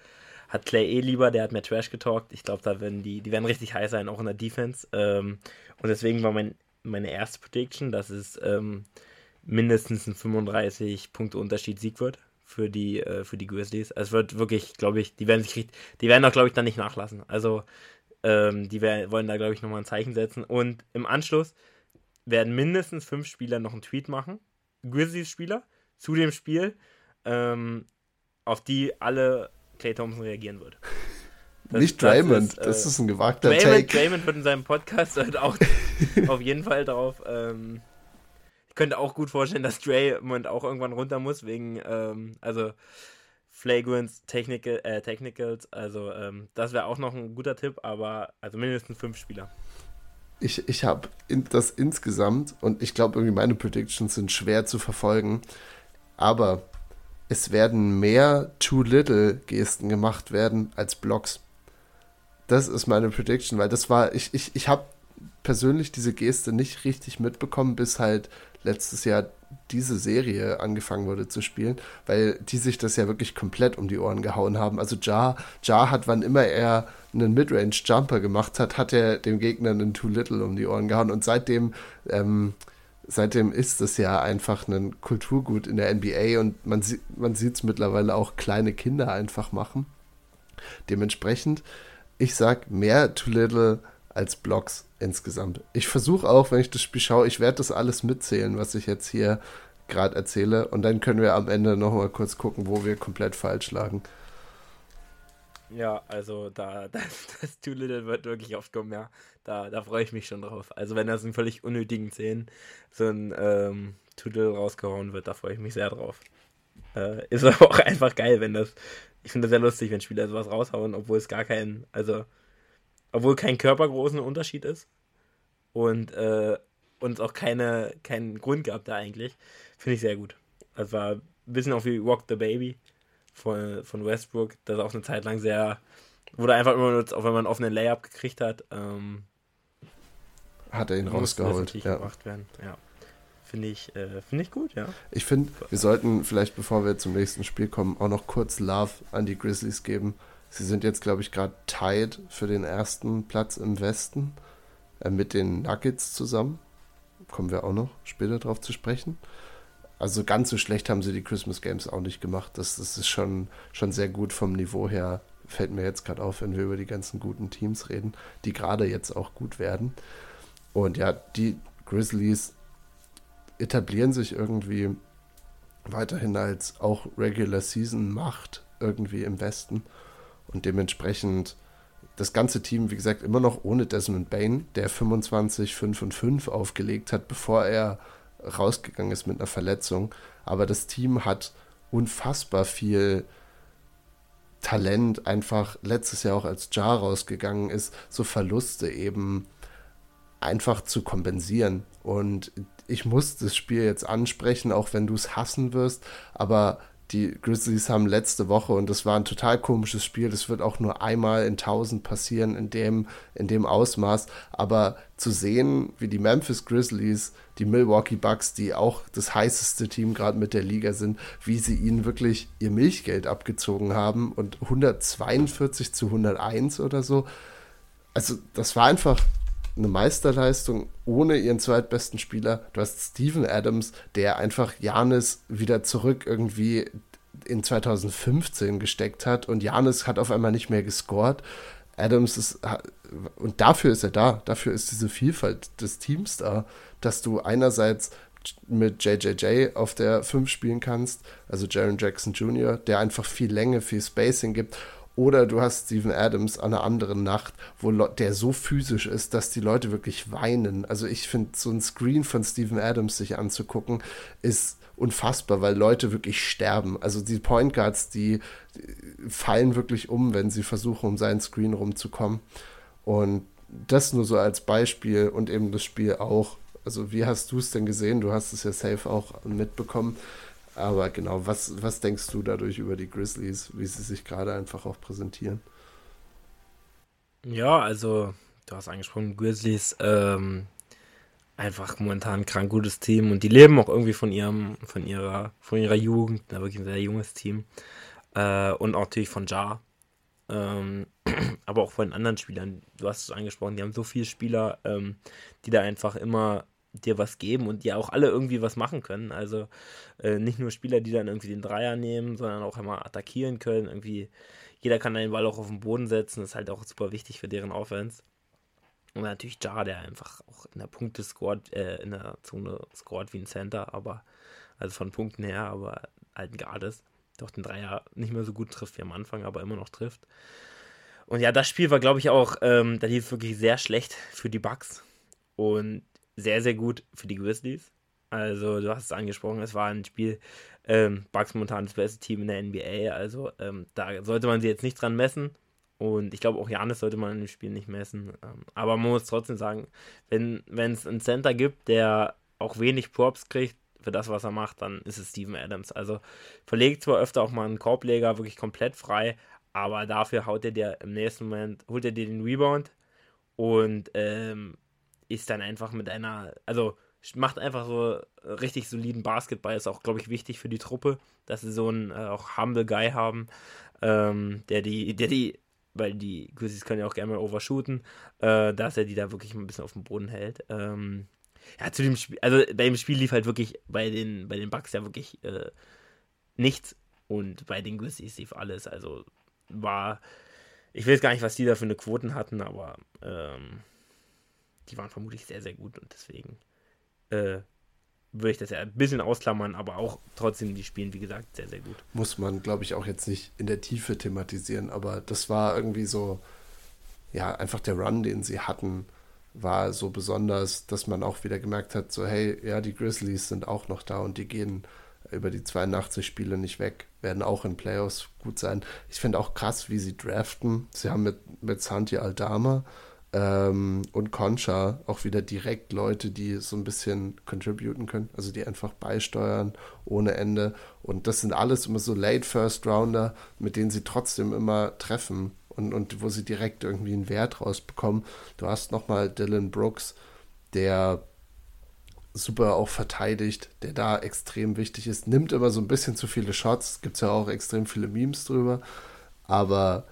hat Clay eh lieber, der hat mehr Trash getalkt. Ich glaube, da werden die, die werden richtig heiß sein, auch in der Defense. Ähm, und deswegen war mein, meine erste Prediction, dass es ähm, mindestens ein 35 Punkte Unterschied Sieg wird für die, äh, für die Grizzlies. Also es wird wirklich, glaube ich, die werden sich die werden auch, glaube ich, dann nicht nachlassen. Also ähm, die werden, wollen da, glaube ich, nochmal ein Zeichen setzen. Und im Anschluss werden mindestens fünf Spieler noch einen Tweet machen, Grizzlies-Spieler, zu dem Spiel, ähm, auf die alle Clay Thompson reagieren wird. Das, Nicht Draymond, das ist, äh, das ist ein gewagter Draymond, Take. Draymond wird in seinem Podcast halt auch auf jeden Fall darauf ähm, könnte auch gut vorstellen, dass Dre im auch irgendwann runter muss, wegen, ähm, also Flagrants, Technical, äh, Technicals, also ähm, das wäre auch noch ein guter Tipp, aber also mindestens fünf Spieler. Ich, ich habe in, das insgesamt und ich glaube irgendwie meine Predictions sind schwer zu verfolgen, aber es werden mehr Too Little Gesten gemacht werden als Blocks. Das ist meine Prediction, weil das war, ich, ich, ich habe persönlich diese Geste nicht richtig mitbekommen, bis halt letztes Jahr diese Serie angefangen wurde zu spielen, weil die sich das ja wirklich komplett um die Ohren gehauen haben. Also Ja, Ja hat, wann immer er einen Midrange-Jumper gemacht hat, hat er dem Gegner einen Too Little um die Ohren gehauen. Und seitdem, ähm, seitdem ist das ja einfach ein Kulturgut in der NBA und man, man sieht es mittlerweile auch kleine Kinder einfach machen. Dementsprechend, ich sag mehr Too Little als Blocks insgesamt. Ich versuche auch, wenn ich das Spiel schaue, ich werde das alles mitzählen, was ich jetzt hier gerade erzähle. Und dann können wir am Ende nochmal kurz gucken, wo wir komplett falsch lagen. Ja, also da, das, das Too Little wird wirklich oft kommen, ja. Da, da freue ich mich schon drauf. Also wenn das in völlig unnötigen Szenen so ein ähm, Too Little rausgehauen wird, da freue ich mich sehr drauf. Äh, ist aber auch einfach geil, wenn das. Ich finde das sehr lustig, wenn Spieler sowas raushauen, obwohl es gar kein, also, obwohl kein körpergroßen Unterschied ist. Und, äh, und es auch keine, keinen Grund gab da eigentlich. Finde ich sehr gut. Das war ein bisschen auch wie Rock the Baby von, von Westbrook, das auch eine Zeit lang sehr, wurde einfach immer nur, auch wenn man einen offenen Layup gekriegt hat, ähm, hat er ihn rausgeholt. Ja. Gemacht werden. ja. Finde ich, äh, find ich gut, ja. Ich finde, wir sollten vielleicht, bevor wir zum nächsten Spiel kommen, auch noch kurz Love an die Grizzlies geben. Sie sind jetzt, glaube ich, gerade tied für den ersten Platz im Westen äh, mit den Nuggets zusammen. Kommen wir auch noch später drauf zu sprechen. Also ganz so schlecht haben sie die Christmas Games auch nicht gemacht. Das, das ist schon, schon sehr gut vom Niveau her. Fällt mir jetzt gerade auf, wenn wir über die ganzen guten Teams reden, die gerade jetzt auch gut werden. Und ja, die Grizzlies etablieren sich irgendwie weiterhin als auch Regular Season Macht irgendwie im Westen. Und dementsprechend das ganze Team, wie gesagt, immer noch ohne Desmond Bain, der 25, 5 und 5 aufgelegt hat, bevor er rausgegangen ist mit einer Verletzung. Aber das Team hat unfassbar viel Talent, einfach letztes Jahr auch als Jar rausgegangen ist, so Verluste eben einfach zu kompensieren. Und ich muss das Spiel jetzt ansprechen, auch wenn du es hassen wirst, aber die Grizzlies haben letzte Woche, und das war ein total komisches Spiel, das wird auch nur einmal in tausend passieren in dem, in dem Ausmaß, aber zu sehen, wie die Memphis Grizzlies, die Milwaukee Bucks, die auch das heißeste Team gerade mit der Liga sind, wie sie ihnen wirklich ihr Milchgeld abgezogen haben und 142 zu 101 oder so. Also das war einfach eine Meisterleistung ohne ihren zweitbesten Spieler. Du hast Steven Adams, der einfach Janis wieder zurück irgendwie in 2015 gesteckt hat und Janis hat auf einmal nicht mehr gescored. Adams ist, und dafür ist er da, dafür ist diese Vielfalt des Teams da, dass du einerseits mit JJJ auf der 5 spielen kannst, also Jaron Jackson Jr., der einfach viel Länge, viel Spacing gibt oder du hast Steven Adams an einer anderen Nacht, wo der so physisch ist, dass die Leute wirklich weinen. Also ich finde, so ein Screen von Steven Adams sich anzugucken, ist unfassbar, weil Leute wirklich sterben. Also die Point Guards, die, die fallen wirklich um, wenn sie versuchen, um seinen Screen rumzukommen. Und das nur so als Beispiel und eben das Spiel auch. Also wie hast du es denn gesehen? Du hast es ja safe auch mitbekommen. Aber genau, was, was denkst du dadurch über die Grizzlies, wie sie sich gerade einfach auch präsentieren? Ja, also, du hast angesprochen, Grizzlies, ähm, einfach momentan ein krank gutes Team und die leben auch irgendwie von ihrem, von ihrer, von ihrer Jugend, da wirklich ein sehr junges Team. Äh, und auch natürlich von Jar. Ähm, aber auch von anderen Spielern. Du hast es angesprochen, die haben so viele Spieler, ähm, die da einfach immer dir was geben und die auch alle irgendwie was machen können. Also äh, nicht nur Spieler, die dann irgendwie den Dreier nehmen, sondern auch immer attackieren können. Irgendwie jeder kann den Ball auch auf den Boden setzen. Das ist halt auch super wichtig für deren Offense. Und natürlich Jar, der einfach auch in der Punkte scored, äh, in der Zone scored wie ein Center, aber also von Punkten her, aber halt ein Guard ist. Doch den Dreier nicht mehr so gut trifft wie am Anfang, aber immer noch trifft. Und ja, das Spiel war, glaube ich, auch, ähm, da lief es wirklich sehr schlecht für die Bucks. Und sehr, sehr gut für die Grizzlies. Also, du hast es angesprochen, es war ein Spiel, ähm, Bucks momentan das beste Team in der NBA, also ähm, da sollte man sie jetzt nicht dran messen. Und ich glaube, auch Janis sollte man im Spiel nicht messen. Ähm, aber man muss trotzdem sagen, wenn es einen Center gibt, der auch wenig Props kriegt für das, was er macht, dann ist es Steven Adams. Also verlegt zwar öfter auch mal einen Korbleger wirklich komplett frei, aber dafür haut er dir im nächsten Moment, holt er dir den Rebound und ähm, ist dann einfach mit einer, also macht einfach so richtig soliden Basketball. Ist auch, glaube ich, wichtig für die Truppe, dass sie so einen äh, auch humble Guy haben, ähm, der die, der die, weil die Grizzlies können ja auch gerne mal overshooten, äh, dass er die da wirklich ein bisschen auf dem Boden hält. Ähm, ja, zu dem Spiel, also bei dem Spiel lief halt wirklich bei den, bei den Bucks ja wirklich äh, nichts und bei den Grizzlies lief alles. Also war, ich weiß gar nicht, was die da für eine Quoten hatten, aber ähm, die waren vermutlich sehr, sehr gut und deswegen äh, würde ich das ja ein bisschen ausklammern, aber auch trotzdem, die spielen, wie gesagt, sehr, sehr gut. Muss man, glaube ich, auch jetzt nicht in der Tiefe thematisieren, aber das war irgendwie so, ja, einfach der Run, den sie hatten, war so besonders, dass man auch wieder gemerkt hat, so, hey, ja, die Grizzlies sind auch noch da und die gehen über die 82 Spiele nicht weg, werden auch in Playoffs gut sein. Ich finde auch krass, wie sie draften. Sie haben mit, mit Santi Aldama ähm, und Concha auch wieder direkt Leute, die so ein bisschen contributen können, also die einfach beisteuern ohne Ende. Und das sind alles immer so Late First Rounder, mit denen sie trotzdem immer treffen und, und wo sie direkt irgendwie einen Wert rausbekommen. Du hast nochmal Dylan Brooks, der super auch verteidigt, der da extrem wichtig ist, nimmt immer so ein bisschen zu viele Shots, gibt es ja auch extrem viele Memes drüber, aber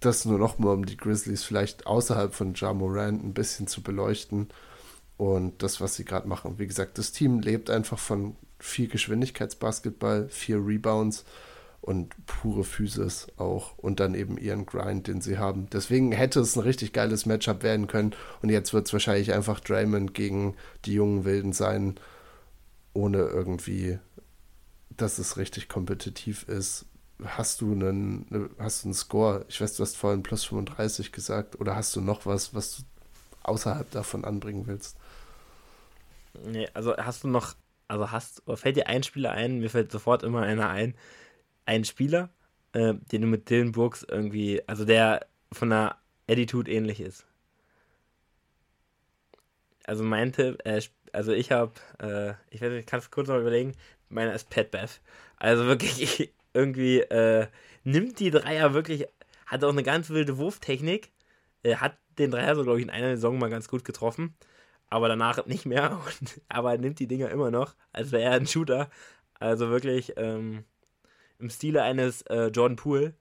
das nur noch mal, um die Grizzlies vielleicht außerhalb von Ja Morant ein bisschen zu beleuchten und das, was sie gerade machen. Wie gesagt, das Team lebt einfach von viel Geschwindigkeitsbasketball, vier Rebounds und pure Physis auch und dann eben ihren Grind, den sie haben. Deswegen hätte es ein richtig geiles Matchup werden können und jetzt wird es wahrscheinlich einfach Draymond gegen die jungen Wilden sein, ohne irgendwie, dass es richtig kompetitiv ist. Hast du einen, ne, hast du einen Score? Ich weiß, du hast vorhin plus 35 gesagt oder hast du noch was, was du außerhalb davon anbringen willst? Nee, also hast du noch, also hast, fällt dir ein Spieler ein, mir fällt sofort immer einer ein, einen Spieler, äh, den du mit Dylan Brooks irgendwie, also der von der Attitude ähnlich ist. Also meinte, äh, also ich habe, äh, ich weiß nicht, kannst kurz noch überlegen, meiner ist Pat Beth. Also wirklich irgendwie äh, nimmt die Dreier wirklich, hat auch eine ganz wilde Wurftechnik, äh, hat den Dreier so, glaube ich, in einer Saison mal ganz gut getroffen, aber danach nicht mehr, und, aber nimmt die Dinger immer noch, als wäre er ein Shooter. Also wirklich, ähm, im Stile eines äh, Jordan Poole.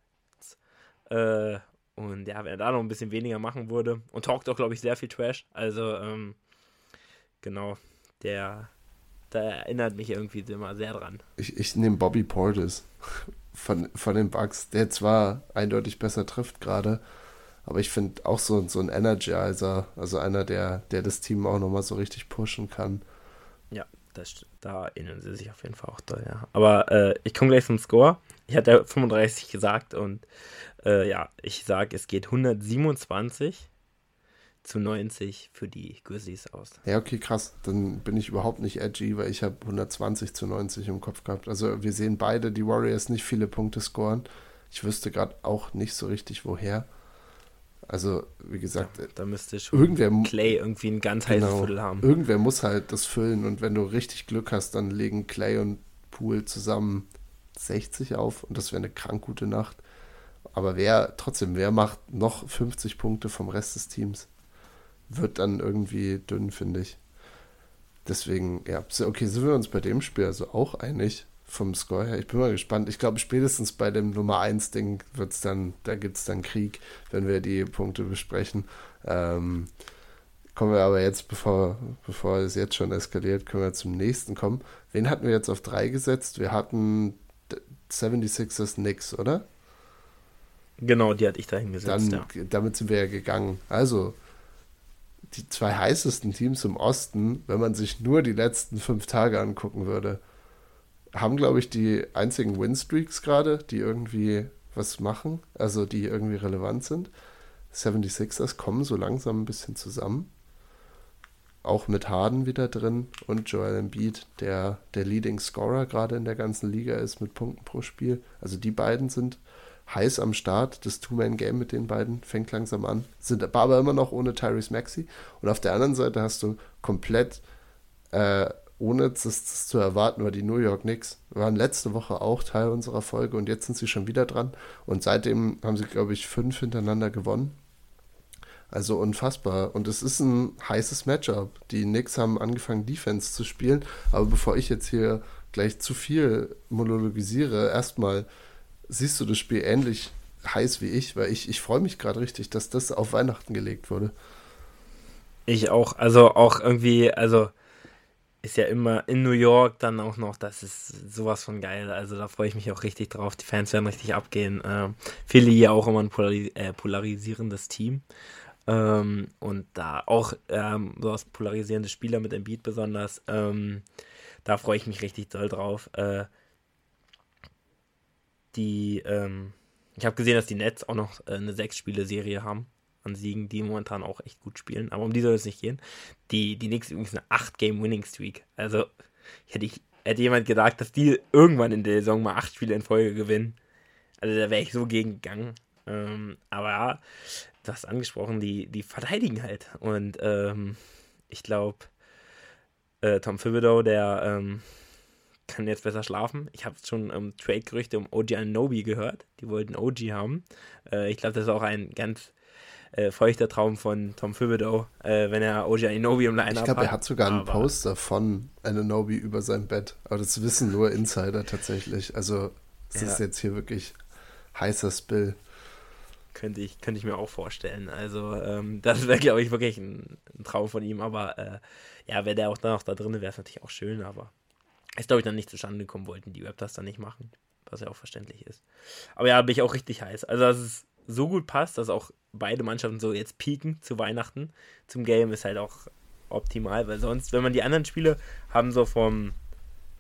Äh, und ja, wenn er da noch ein bisschen weniger machen würde und talkt auch, glaube ich, sehr viel Trash. Also, ähm, genau, der, da erinnert mich irgendwie immer sehr dran. Ich, ich nehme Bobby Portis von, von den Bucks, der zwar eindeutig besser trifft gerade, aber ich finde auch so, so ein Energizer, also einer, der, der das Team auch nochmal so richtig pushen kann. Ja, das, da erinnern sie sich auf jeden Fall auch doll, ja. Aber äh, ich komme gleich zum Score. Ich hatte 35 gesagt und äh, ja, ich sage, es geht 127 zu 90 für die Grizzlies aus. Ja, okay, krass. Dann bin ich überhaupt nicht edgy, weil ich habe 120 zu 90 im Kopf gehabt. Also wir sehen beide, die Warriors nicht viele Punkte scoren. Ich wüsste gerade auch nicht so richtig, woher. Also, wie gesagt, ja, da müsste schon irgendwer, Clay irgendwie ein ganz genau, heißes Viertel haben. Irgendwer muss halt das füllen und wenn du richtig Glück hast, dann legen Clay und Pool zusammen 60 auf und das wäre eine krank gute Nacht. Aber wer, trotzdem, wer macht noch 50 Punkte vom Rest des Teams? Wird dann irgendwie dünn, finde ich. Deswegen, ja, okay, sind wir uns bei dem Spiel also auch einig vom Score her. Ich bin mal gespannt. Ich glaube, spätestens bei dem Nummer 1 Ding wird's dann, da gibt es dann Krieg, wenn wir die Punkte besprechen. Ähm, kommen wir aber jetzt, bevor, bevor es jetzt schon eskaliert, können wir zum nächsten kommen. Wen hatten wir jetzt auf 3 gesetzt? Wir hatten 76ers Nix, oder? Genau, die hatte ich da hingesetzt. Dann, ja. Damit sind wir ja gegangen. Also, die zwei heißesten Teams im Osten, wenn man sich nur die letzten fünf Tage angucken würde, haben, glaube ich, die einzigen Winstreaks gerade, die irgendwie was machen, also die irgendwie relevant sind. 76ers kommen so langsam ein bisschen zusammen. Auch mit Harden wieder drin und Joel Embiid, der der Leading Scorer gerade in der ganzen Liga ist mit Punkten pro Spiel. Also die beiden sind heiß am Start. Das Two-Man-Game mit den beiden fängt langsam an. Sind aber immer noch ohne Tyrese Maxi. Und auf der anderen Seite hast du komplett äh, ohne das, zu erwarten, war die New York Knicks. Waren letzte Woche auch Teil unserer Folge und jetzt sind sie schon wieder dran. Und seitdem haben sie, glaube ich, fünf hintereinander gewonnen. Also unfassbar. Und es ist ein heißes Matchup. Die Knicks haben angefangen, Defense zu spielen. Aber bevor ich jetzt hier gleich zu viel monologisiere, erstmal siehst du das Spiel ähnlich heiß wie ich, weil ich, ich freue mich gerade richtig, dass das auf Weihnachten gelegt wurde. Ich auch. Also auch irgendwie, also ist ja immer in New York dann auch noch, das ist sowas von geil. Also da freue ich mich auch richtig drauf. Die Fans werden richtig abgehen. Ähm, Philly ja auch immer ein polaris äh, polarisierendes Team. Ähm, und da auch ähm, sowas polarisierende Spieler mit dem Beat besonders. Ähm, da freue ich mich richtig doll drauf. Äh, die, ähm, ich habe gesehen, dass die Nets auch noch äh, eine Sechs-Spiele-Serie haben an Siegen, die momentan auch echt gut spielen. Aber um die soll es nicht gehen. Die, die Knicks übrigens eine 8-Game-Winning-Streak. Also hätte ich hätte jemand gedacht, dass die irgendwann in der Saison mal acht Spiele in Folge gewinnen. Also da wäre ich so gegen gegangen. Ähm, aber ja, du hast angesprochen, die, die verteidigen halt. Und ähm, ich glaube, äh, Tom Thibodeau, der ähm, kann jetzt besser schlafen. Ich habe schon ähm, Trade-Gerüchte um OG Anobi gehört. Die wollten OG haben. Äh, ich glaube, das ist auch ein ganz äh, feuchter Traum von Tom Thibodeau, äh, wenn er OG Anobi im Line-Up hat. Ich glaube, er hat sogar einen Poster von Anobi über sein Bett. Aber das wissen nur Insider tatsächlich. Also es ja. ist jetzt hier wirklich heißer Spill. Könnte ich, könnte ich mir auch vorstellen. Also, ähm, das wäre, glaube ich, wirklich ein, ein, Traum von ihm. Aber äh, ja, wäre der auch dann noch da drin, wäre es natürlich auch schön. Aber ist, glaube ich, dann nicht zustande gekommen, wollten die Raptors dann nicht machen. Was ja auch verständlich ist. Aber ja, bin ich auch richtig heiß. Also, dass es so gut passt, dass auch beide Mannschaften so jetzt pieken zu Weihnachten zum Game, ist halt auch optimal, weil sonst, wenn man die anderen Spiele haben, so vom,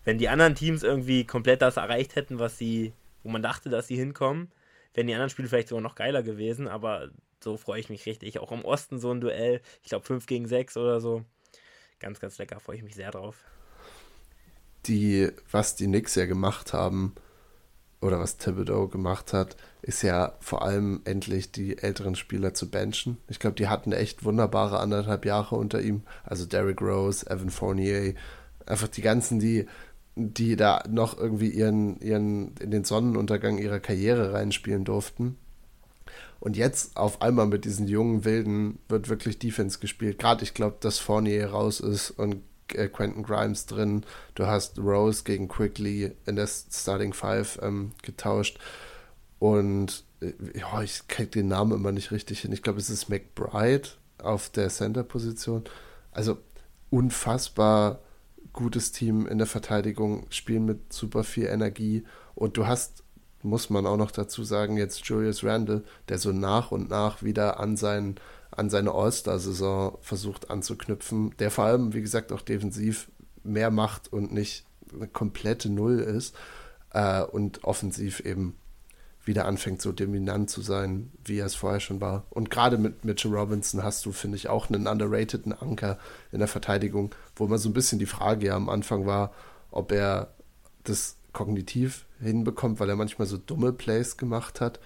wenn die anderen Teams irgendwie komplett das erreicht hätten, was sie, wo man dachte, dass sie hinkommen, wären die anderen Spiele vielleicht sogar noch geiler gewesen, aber so freue ich mich richtig. Auch im Osten so ein Duell, ich glaube 5 gegen 6 oder so. Ganz, ganz lecker, freue ich mich sehr drauf. Die, was die Knicks ja gemacht haben, oder was Thibodeau gemacht hat, ist ja vor allem endlich die älteren Spieler zu benchen. Ich glaube, die hatten echt wunderbare anderthalb Jahre unter ihm. Also Derrick Rose, Evan Fournier, einfach die ganzen, die die da noch irgendwie ihren, ihren, in den Sonnenuntergang ihrer Karriere reinspielen durften. Und jetzt auf einmal mit diesen jungen Wilden wird wirklich Defense gespielt. Gerade ich glaube, dass Fournier raus ist und äh, Quentin Grimes drin. Du hast Rose gegen Quickly in der Starting Five ähm, getauscht. Und äh, ja, ich kriege den Namen immer nicht richtig hin. Ich glaube, es ist McBride auf der Center-Position. Also unfassbar gutes Team in der Verteidigung, spielen mit super viel Energie und du hast, muss man auch noch dazu sagen, jetzt Julius Randle, der so nach und nach wieder an, sein, an seine All-Star-Saison versucht anzuknüpfen, der vor allem, wie gesagt, auch defensiv mehr macht und nicht eine komplette Null ist äh, und offensiv eben wieder anfängt, so dominant zu sein, wie er es vorher schon war. Und gerade mit Mitchell Robinson hast du, finde ich, auch einen underrateden Anker in der Verteidigung, wo man so ein bisschen die Frage ja am Anfang war, ob er das kognitiv hinbekommt, weil er manchmal so dumme Plays gemacht hat.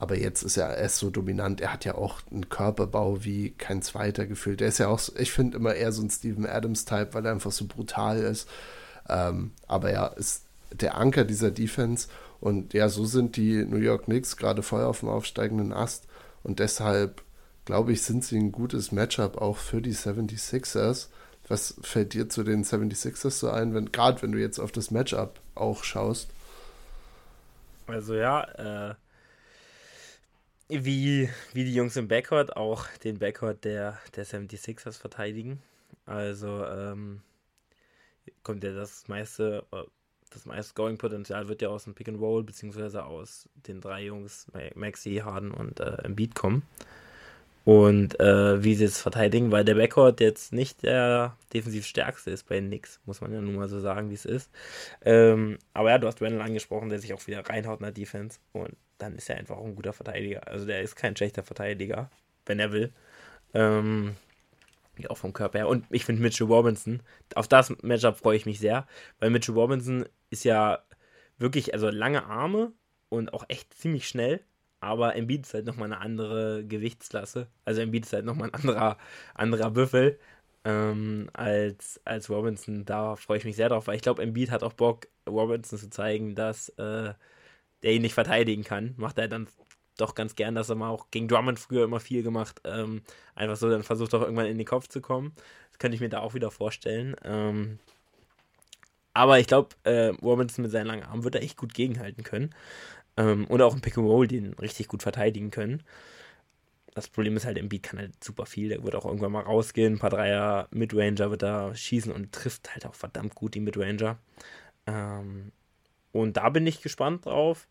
Aber jetzt ist er, er ist so dominant. Er hat ja auch einen Körperbau wie kein zweiter gefühlt. Er ist ja auch, ich finde immer eher so ein Steven Adams-Type, weil er einfach so brutal ist. Ähm, aber er ist der Anker dieser Defense und ja, so sind die New York Knicks gerade voll auf dem aufsteigenden Ast. Und deshalb, glaube ich, sind sie ein gutes Matchup auch für die 76ers. Was fällt dir zu den 76ers so ein, wenn, gerade wenn du jetzt auf das Matchup auch schaust? Also ja, äh, wie, wie die Jungs im Backcourt auch den Backcourt der, der 76ers verteidigen. Also ähm, kommt ja das meiste, äh, das meiste Scoring-Potenzial wird ja aus dem Pick and Roll beziehungsweise aus den drei Jungs Maxi, Harden und äh, Embiid kommen. Und äh, wie sie es verteidigen, weil der Backcourt jetzt nicht der defensiv stärkste ist bei Knicks, muss man ja nun mal so sagen, wie es ist. Ähm, aber ja, du hast Randall angesprochen, der sich auch wieder reinhaut in der Defense. Und dann ist er einfach ein guter Verteidiger. Also der ist kein schlechter Verteidiger, wenn er will. Ähm, auch vom Körper her. Und ich finde Mitchell Robinson, auf das Matchup freue ich mich sehr, weil Mitchell Robinson ist ja wirklich, also lange Arme und auch echt ziemlich schnell, aber Embiid ist halt nochmal eine andere Gewichtsklasse. Also Embiid ist halt nochmal ein anderer, anderer Büffel ähm, als, als Robinson. Da freue ich mich sehr drauf, weil ich glaube, Embiid hat auch Bock, Robinson zu zeigen, dass äh, der ihn nicht verteidigen kann. Macht er dann doch ganz gern, dass er mal auch gegen Drummond früher immer viel gemacht. Ähm, einfach so, dann versucht auch irgendwann in den Kopf zu kommen. Das könnte ich mir da auch wieder vorstellen. Ähm, aber ich glaube, äh, Robinson mit seinen langen Armen wird da echt gut gegenhalten können. Ähm, und auch im Pick and Roll den richtig gut verteidigen können. Das Problem ist halt, im Beat kann halt super viel. Der wird auch irgendwann mal rausgehen. Ein paar Dreier Midranger wird da schießen und trifft halt auch verdammt gut die Midranger. Ähm, und da bin ich gespannt drauf.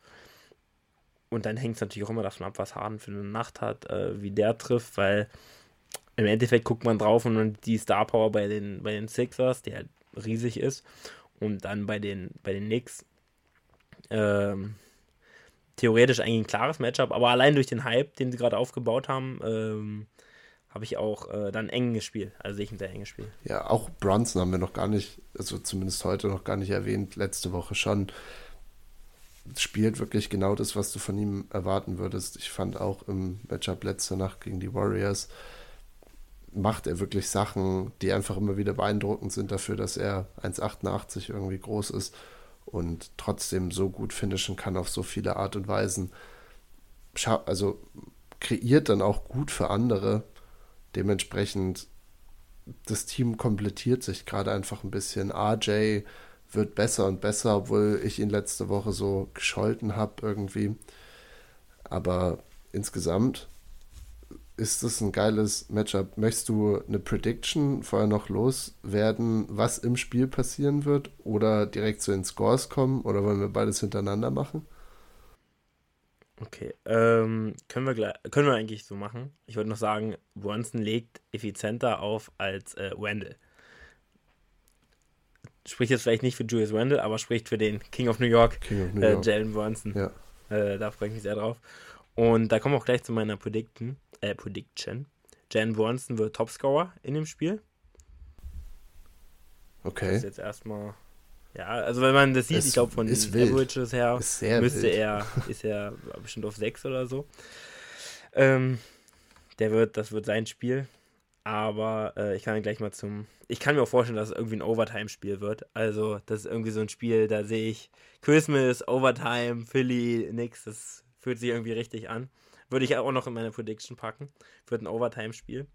Und dann hängt es natürlich auch immer davon ab, was Harden für eine Nacht hat, äh, wie der trifft, weil im Endeffekt guckt man drauf und die Star Power bei den, bei den Sixers, die halt riesig ist, und dann bei den, bei den Knicks ähm, theoretisch eigentlich ein klares Matchup, aber allein durch den Hype, den sie gerade aufgebaut haben, ähm, habe ich auch äh, dann eng gespielt. Also sehe ich ein sehr enges Spiel. Ja, auch Brunson haben wir noch gar nicht, also zumindest heute noch gar nicht erwähnt, letzte Woche schon. Spielt wirklich genau das, was du von ihm erwarten würdest. Ich fand auch im Matchup letzte Nacht gegen die Warriors, macht er wirklich Sachen, die einfach immer wieder beeindruckend sind dafür, dass er 1,88 irgendwie groß ist und trotzdem so gut finishen kann auf so viele Art und Weisen. Also kreiert dann auch gut für andere. Dementsprechend, das Team komplettiert sich gerade einfach ein bisschen. RJ wird besser und besser, obwohl ich ihn letzte Woche so gescholten habe irgendwie. Aber insgesamt ist das ein geiles Matchup. Möchtest du eine Prediction vorher noch loswerden, was im Spiel passieren wird? Oder direkt zu den Scores kommen? Oder wollen wir beides hintereinander machen? Okay, ähm, können, wir gleich, können wir eigentlich so machen. Ich würde noch sagen, Bronson legt effizienter auf als äh, Wendell. Spricht jetzt vielleicht nicht für Julius Wendell, aber spricht für den King of New York, King of New äh, York. Äh, Jalen Bronson. Ja. Äh, da freue ich mich sehr drauf. Und da kommen wir auch gleich zu meiner Prediction. Äh, Prediction. Jalen Bronson wird Topscorer in dem Spiel. Okay. Das ist jetzt erstmal ja, also wenn man das sieht, es ich glaube von den Averages her müsste wild. er, ist er bestimmt auf 6 oder so. Ähm, der wird, das wird sein Spiel. Aber äh, ich kann gleich mal zum. Ich kann mir auch vorstellen, dass es irgendwie ein Overtime-Spiel wird. Also, das ist irgendwie so ein Spiel, da sehe ich Christmas, Overtime, Philly, nix. Das fühlt sich irgendwie richtig an. Würde ich auch noch in meine Prediction packen. Wird ein Overtime-Spiel.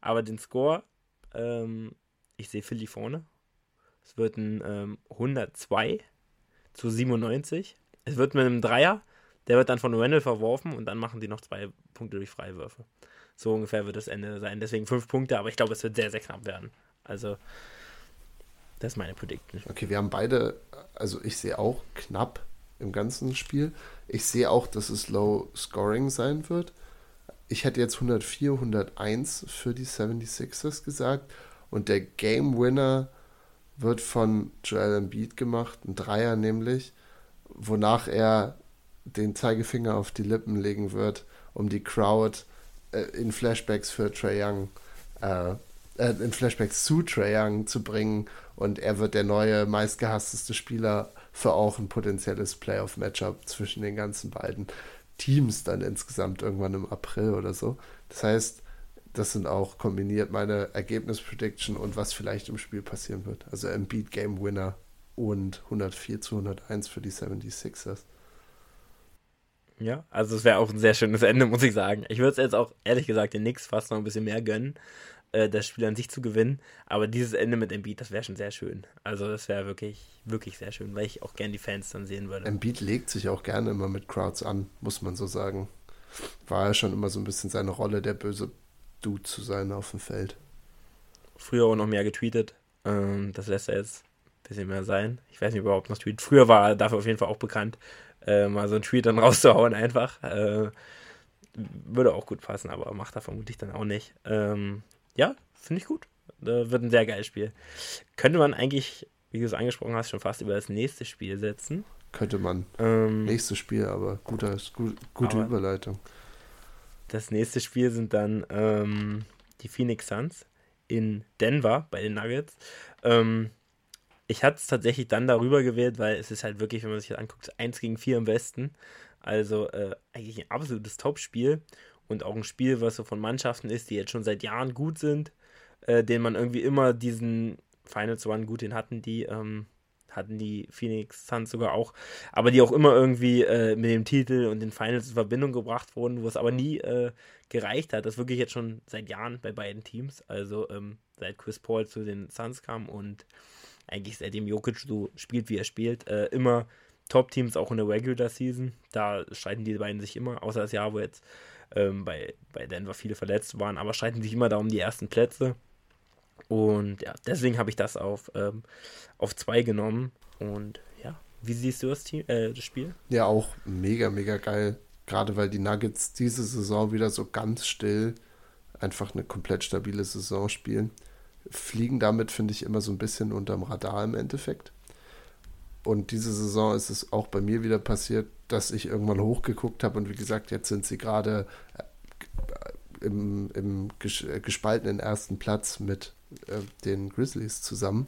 Aber den Score, ähm, ich sehe Philly vorne. Es wird ein ähm, 102 zu 97. Es wird mit einem Dreier. Der wird dann von Randall verworfen und dann machen die noch zwei Punkte durch Freiwürfe. So ungefähr wird das Ende sein. Deswegen fünf Punkte, aber ich glaube, es wird sehr, sehr knapp werden. Also, das ist meine Prediction. Okay, wir haben beide, also ich sehe auch knapp im ganzen Spiel. Ich sehe auch, dass es Low Scoring sein wird. Ich hätte jetzt 104, 101 für die 76ers gesagt. Und der Game Winner wird von Joel Embiid gemacht, ein Dreier nämlich, wonach er den Zeigefinger auf die Lippen legen wird, um die Crowd äh, in Flashbacks für Trae Young, äh, äh, in Flashbacks zu Trae Young zu bringen und er wird der neue meistgehassteste Spieler für auch ein potenzielles Playoff-Matchup zwischen den ganzen beiden Teams dann insgesamt irgendwann im April oder so. Das heißt, das sind auch kombiniert meine Ergebnisprediction und was vielleicht im Spiel passieren wird. Also Embiid Game Winner und 104 zu 101 für die 76ers. Ja, also es wäre auch ein sehr schönes Ende, muss ich sagen. Ich würde es jetzt auch ehrlich gesagt den Knicks fast noch ein bisschen mehr gönnen, äh, das Spiel an sich zu gewinnen. Aber dieses Ende mit Embiid, das wäre schon sehr schön. Also das wäre wirklich, wirklich sehr schön, weil ich auch gerne die Fans dann sehen würde. Embiid legt sich auch gerne immer mit Crowds an, muss man so sagen. War ja schon immer so ein bisschen seine Rolle, der böse Dude zu sein auf dem Feld. Früher auch noch mehr getweetet. Ähm, das lässt er jetzt ein bisschen mehr sein. Ich weiß nicht, ob er überhaupt noch tweetet. Früher war er dafür auf jeden Fall auch bekannt, äh, mal so einen Tweet dann rauszuhauen einfach. Äh, würde auch gut passen, aber macht er vermutlich dann auch nicht. Ähm, ja, finde ich gut. Äh, wird ein sehr geiles Spiel. Könnte man eigentlich, wie du es angesprochen hast, schon fast über das nächste Spiel setzen. Könnte man. Ähm, Nächstes Spiel, aber guter, gut, gute aber Überleitung. Das nächste Spiel sind dann ähm, die Phoenix Suns in Denver bei den Nuggets. Ähm, ich hatte es tatsächlich dann darüber gewählt, weil es ist halt wirklich, wenn man sich das anguckt, 1 gegen 4 im Westen. Also äh, eigentlich ein absolutes Top-Spiel und auch ein Spiel, was so von Mannschaften ist, die jetzt schon seit Jahren gut sind, äh, denen man irgendwie immer diesen Finals One gut den hatten, die ähm, hatten die Phoenix Suns sogar auch, aber die auch immer irgendwie äh, mit dem Titel und den Finals in Verbindung gebracht wurden, wo es aber nie äh, gereicht hat. Das wirklich jetzt schon seit Jahren bei beiden Teams, also ähm, seit Chris Paul zu den Suns kam und eigentlich seitdem Jokic so spielt, wie er spielt, äh, immer Top-Teams auch in der Regular Season. Da streiten die beiden sich immer, außer das Jahr, wo jetzt ähm, bei, bei Denver viele verletzt waren, aber streiten sich immer da um die ersten Plätze. Und ja, deswegen habe ich das auf, ähm, auf zwei genommen. Und ja, wie siehst du das, Team, äh, das Spiel? Ja, auch mega, mega geil. Gerade weil die Nuggets diese Saison wieder so ganz still einfach eine komplett stabile Saison spielen. Fliegen damit, finde ich, immer so ein bisschen unterm Radar im Endeffekt. Und diese Saison ist es auch bei mir wieder passiert, dass ich irgendwann hochgeguckt habe und wie gesagt, jetzt sind sie gerade im, im äh, gespaltenen ersten Platz mit äh, den Grizzlies zusammen.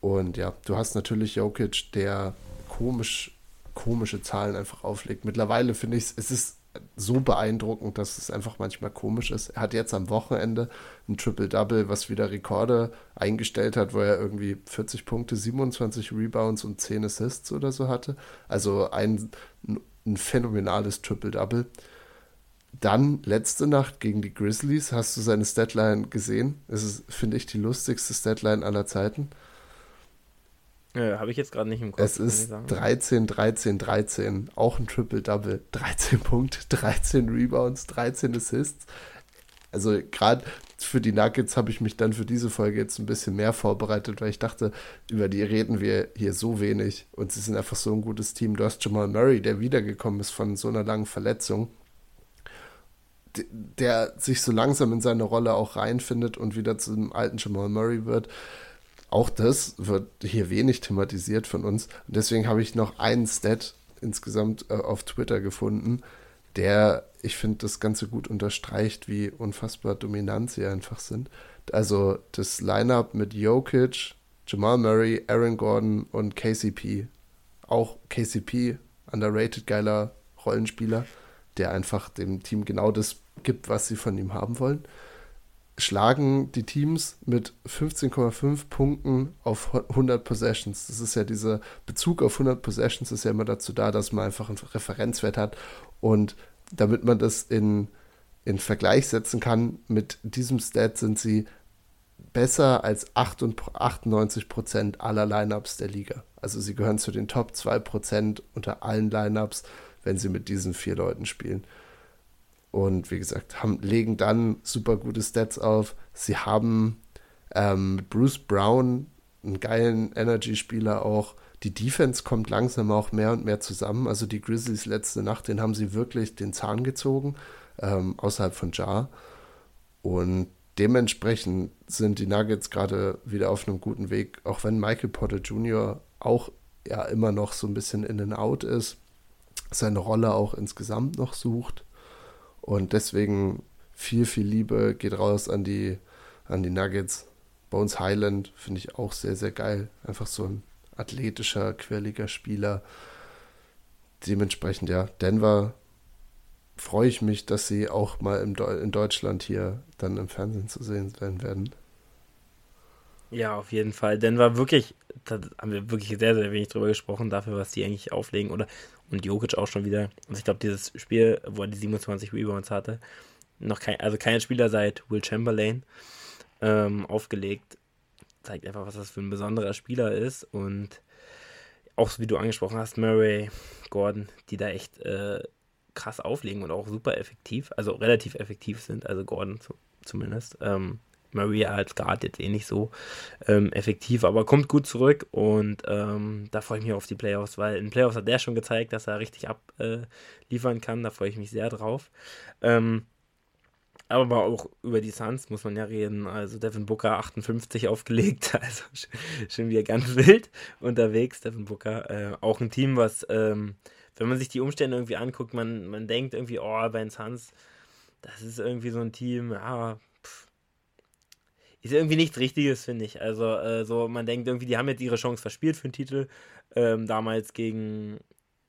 Und ja, du hast natürlich Jokic, der komisch, komische Zahlen einfach auflegt. Mittlerweile finde ich es ist so beeindruckend, dass es einfach manchmal komisch ist. Er hat jetzt am Wochenende ein Triple-Double, was wieder Rekorde eingestellt hat, wo er irgendwie 40 Punkte, 27 Rebounds und 10 Assists oder so hatte. Also ein, ein phänomenales Triple-Double. Dann letzte Nacht gegen die Grizzlies, hast du seine Statline gesehen? Es ist, finde ich, die lustigste Statline aller Zeiten. Ja, Habe ich jetzt gerade nicht im Kopf. Es ist 13, 13, 13. Auch ein Triple-Double. 13 Punkte, 13 Rebounds, 13 Assists. Also gerade für die Nuggets habe ich mich dann für diese Folge jetzt ein bisschen mehr vorbereitet, weil ich dachte, über die reden wir hier so wenig. Und sie sind einfach so ein gutes Team. Du hast Jamal Murray, der wiedergekommen ist von so einer langen Verletzung der sich so langsam in seine Rolle auch reinfindet und wieder zum alten Jamal Murray wird. Auch das wird hier wenig thematisiert von uns. Und deswegen habe ich noch einen Stat insgesamt äh, auf Twitter gefunden, der, ich finde, das Ganze gut unterstreicht, wie unfassbar dominant sie einfach sind. Also das Lineup mit Jokic, Jamal Murray, Aaron Gordon und KCP. Auch KCP, underrated geiler Rollenspieler, der einfach dem Team genau das gibt, was sie von ihm haben wollen schlagen die Teams mit 15,5 Punkten auf 100 Possessions. Das ist ja dieser Bezug auf 100 Possessions ist ja immer dazu da, dass man einfach einen Referenzwert hat und damit man das in, in Vergleich setzen kann, mit diesem Stat sind sie besser als 98 Prozent aller Lineups der Liga. Also sie gehören zu den Top 2 Prozent unter allen Lineups, wenn sie mit diesen vier Leuten spielen. Und wie gesagt, haben, legen dann super gute Stats auf. Sie haben ähm, Bruce Brown einen geilen Energy-Spieler auch. Die Defense kommt langsam auch mehr und mehr zusammen. Also die Grizzlies letzte Nacht, den haben sie wirklich den Zahn gezogen, ähm, außerhalb von Jar. Und dementsprechend sind die Nuggets gerade wieder auf einem guten Weg, auch wenn Michael Porter Jr. auch ja immer noch so ein bisschen in and out ist, seine Rolle auch insgesamt noch sucht. Und deswegen viel, viel Liebe geht raus an die, an die Nuggets. Bones Highland finde ich auch sehr, sehr geil. Einfach so ein athletischer, quirliger Spieler. Dementsprechend, ja, Denver freue ich mich, dass sie auch mal im De in Deutschland hier dann im Fernsehen zu sehen sein werden. Ja, auf jeden Fall. Denver wirklich, da haben wir wirklich sehr, sehr wenig drüber gesprochen, dafür, was die eigentlich auflegen. Oder und Jokic auch schon wieder. Also ich glaube, dieses Spiel, wo er die 27 Rebounds hatte, noch kein, also kein Spieler seit Will Chamberlain ähm, aufgelegt, zeigt einfach, was das für ein besonderer Spieler ist. Und auch wie du angesprochen hast, Murray, Gordon, die da echt äh, krass auflegen und auch super effektiv, also relativ effektiv sind, also Gordon zu, zumindest. Ähm, Maria als Guard jetzt eh nicht so ähm, effektiv, aber kommt gut zurück und ähm, da freue ich mich auf die Playoffs, weil in Playoffs hat der schon gezeigt, dass er richtig abliefern äh, kann. Da freue ich mich sehr drauf. Ähm, aber auch über die Suns muss man ja reden. Also Devin Booker 58 aufgelegt, also schon wieder ganz wild unterwegs. Devin Booker, äh, auch ein Team, was, ähm, wenn man sich die Umstände irgendwie anguckt, man, man denkt irgendwie, oh, bei den Suns, das ist irgendwie so ein Team, ja, ist irgendwie nichts Richtiges, finde ich. Also, äh, so, man denkt irgendwie, die haben jetzt ihre Chance verspielt für den Titel. Ähm, damals gegen,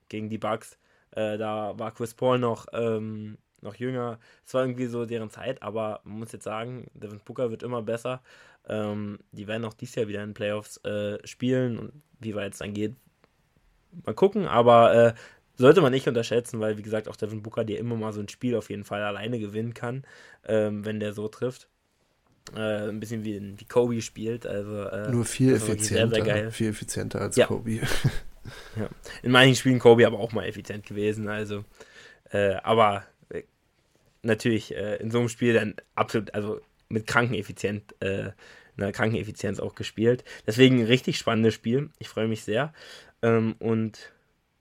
gegen die Bucks. Äh, da war Chris Paul noch, ähm, noch jünger. Es war irgendwie so deren Zeit, aber man muss jetzt sagen, Devin Booker wird immer besser. Ähm, die werden auch dieses Jahr wieder in den Playoffs äh, spielen und wie weit es dann geht, mal gucken. Aber äh, sollte man nicht unterschätzen, weil wie gesagt auch Devin Booker dir immer mal so ein Spiel auf jeden Fall alleine gewinnen kann, ähm, wenn der so trifft. Äh, ein bisschen wie, wie Kobe spielt. Also, äh, Nur viel effizienter. Sehr, sehr viel effizienter als ja. Kobe. ja. In manchen Spielen Kobe aber auch mal effizient gewesen. Also, äh, aber äh, natürlich äh, in so einem Spiel dann absolut, also mit Krankeneffizient, einer Krankeneffizienz auch gespielt. Deswegen ein richtig spannendes Spiel. Ich freue mich sehr. Ähm, und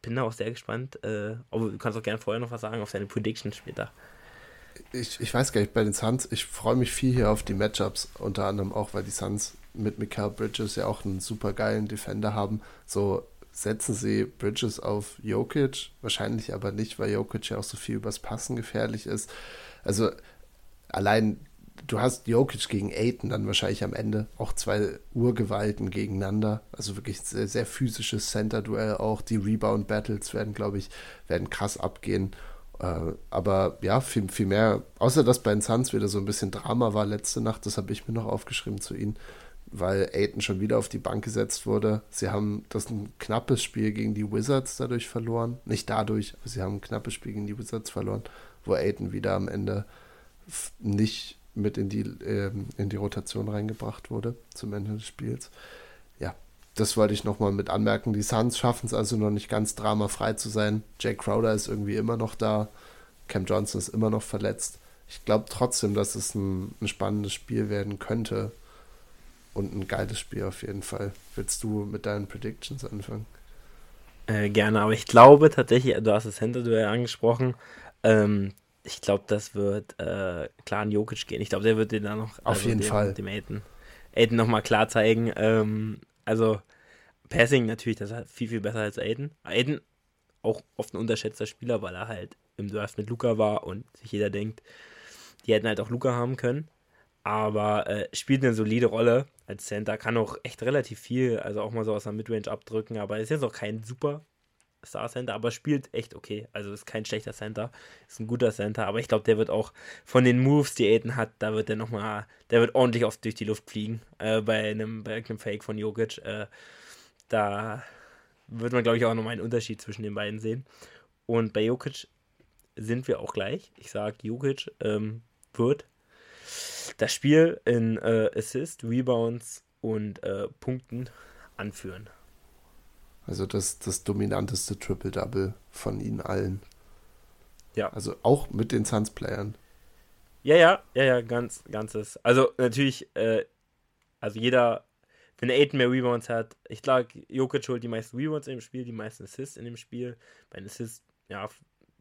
bin da auch sehr gespannt. Aber du kannst auch gerne vorher noch was sagen auf deine Predictions später ich, ich weiß gar nicht, bei den Suns, ich freue mich viel hier auf die Matchups, unter anderem auch, weil die Suns mit Mikael Bridges ja auch einen super geilen Defender haben. So setzen sie Bridges auf Jokic, wahrscheinlich aber nicht, weil Jokic ja auch so viel übers Passen gefährlich ist. Also allein du hast Jokic gegen Aiton dann wahrscheinlich am Ende auch zwei Urgewalten gegeneinander. Also wirklich sehr, sehr physisches Center-Duell auch. Die Rebound-Battles werden, glaube ich, werden krass abgehen. Äh, aber ja, viel, viel mehr, außer dass bei den Suns wieder so ein bisschen Drama war letzte Nacht, das habe ich mir noch aufgeschrieben zu ihnen, weil Aiton schon wieder auf die Bank gesetzt wurde. Sie haben das ein knappes Spiel gegen die Wizards dadurch verloren. Nicht dadurch, aber sie haben ein knappes Spiel gegen die Wizards verloren, wo Aiton wieder am Ende nicht mit in die, äh, in die Rotation reingebracht wurde zum Ende des Spiels. Das wollte ich nochmal mit anmerken. Die Suns schaffen es also noch nicht ganz dramafrei zu sein. Jake Crowder ist irgendwie immer noch da. Cam Johnson ist immer noch verletzt. Ich glaube trotzdem, dass es ein, ein spannendes Spiel werden könnte. Und ein geiles Spiel auf jeden Fall. Willst du mit deinen Predictions anfangen? Äh, gerne, aber ich glaube tatsächlich, du hast das Center-Duell angesprochen. Ähm, ich glaube, das wird äh, klar an Jokic gehen. Ich glaube, der wird den dann noch. Auf also jeden dem, Fall. Dem Aiden, Aiden nochmal klar zeigen. Ähm, also, Passing natürlich, das ist viel, viel besser als Aiden. Aiden auch oft ein unterschätzter Spieler, weil er halt im Draft mit Luca war und sich jeder denkt, die hätten halt auch Luca haben können. Aber äh, spielt eine solide Rolle als Center, kann auch echt relativ viel, also auch mal so aus der Midrange abdrücken, aber ist jetzt auch kein super Star Center, aber spielt echt okay. Also ist kein schlechter Center, ist ein guter Center, aber ich glaube, der wird auch von den Moves, die Aiden hat, da wird der nochmal, der wird ordentlich oft durch die Luft fliegen äh, bei, einem, bei einem Fake von Jokic. Äh, da wird man, glaube ich, auch nochmal einen Unterschied zwischen den beiden sehen. Und bei Jokic sind wir auch gleich. Ich sage, Jokic ähm, wird das Spiel in äh, Assist, Rebounds und äh, Punkten anführen. Also das, das dominanteste Triple-Double von ihnen allen. Ja. Also auch mit den Suns-Playern. Ja, ja, ja, ja, ganz, ganzes. Also natürlich, äh, also jeder, wenn Aiden mehr Rebounds hat, ich glaube, Jokic holt die meisten Rebounds im Spiel, die meisten Assists in dem Spiel. Bei den Assists, ja,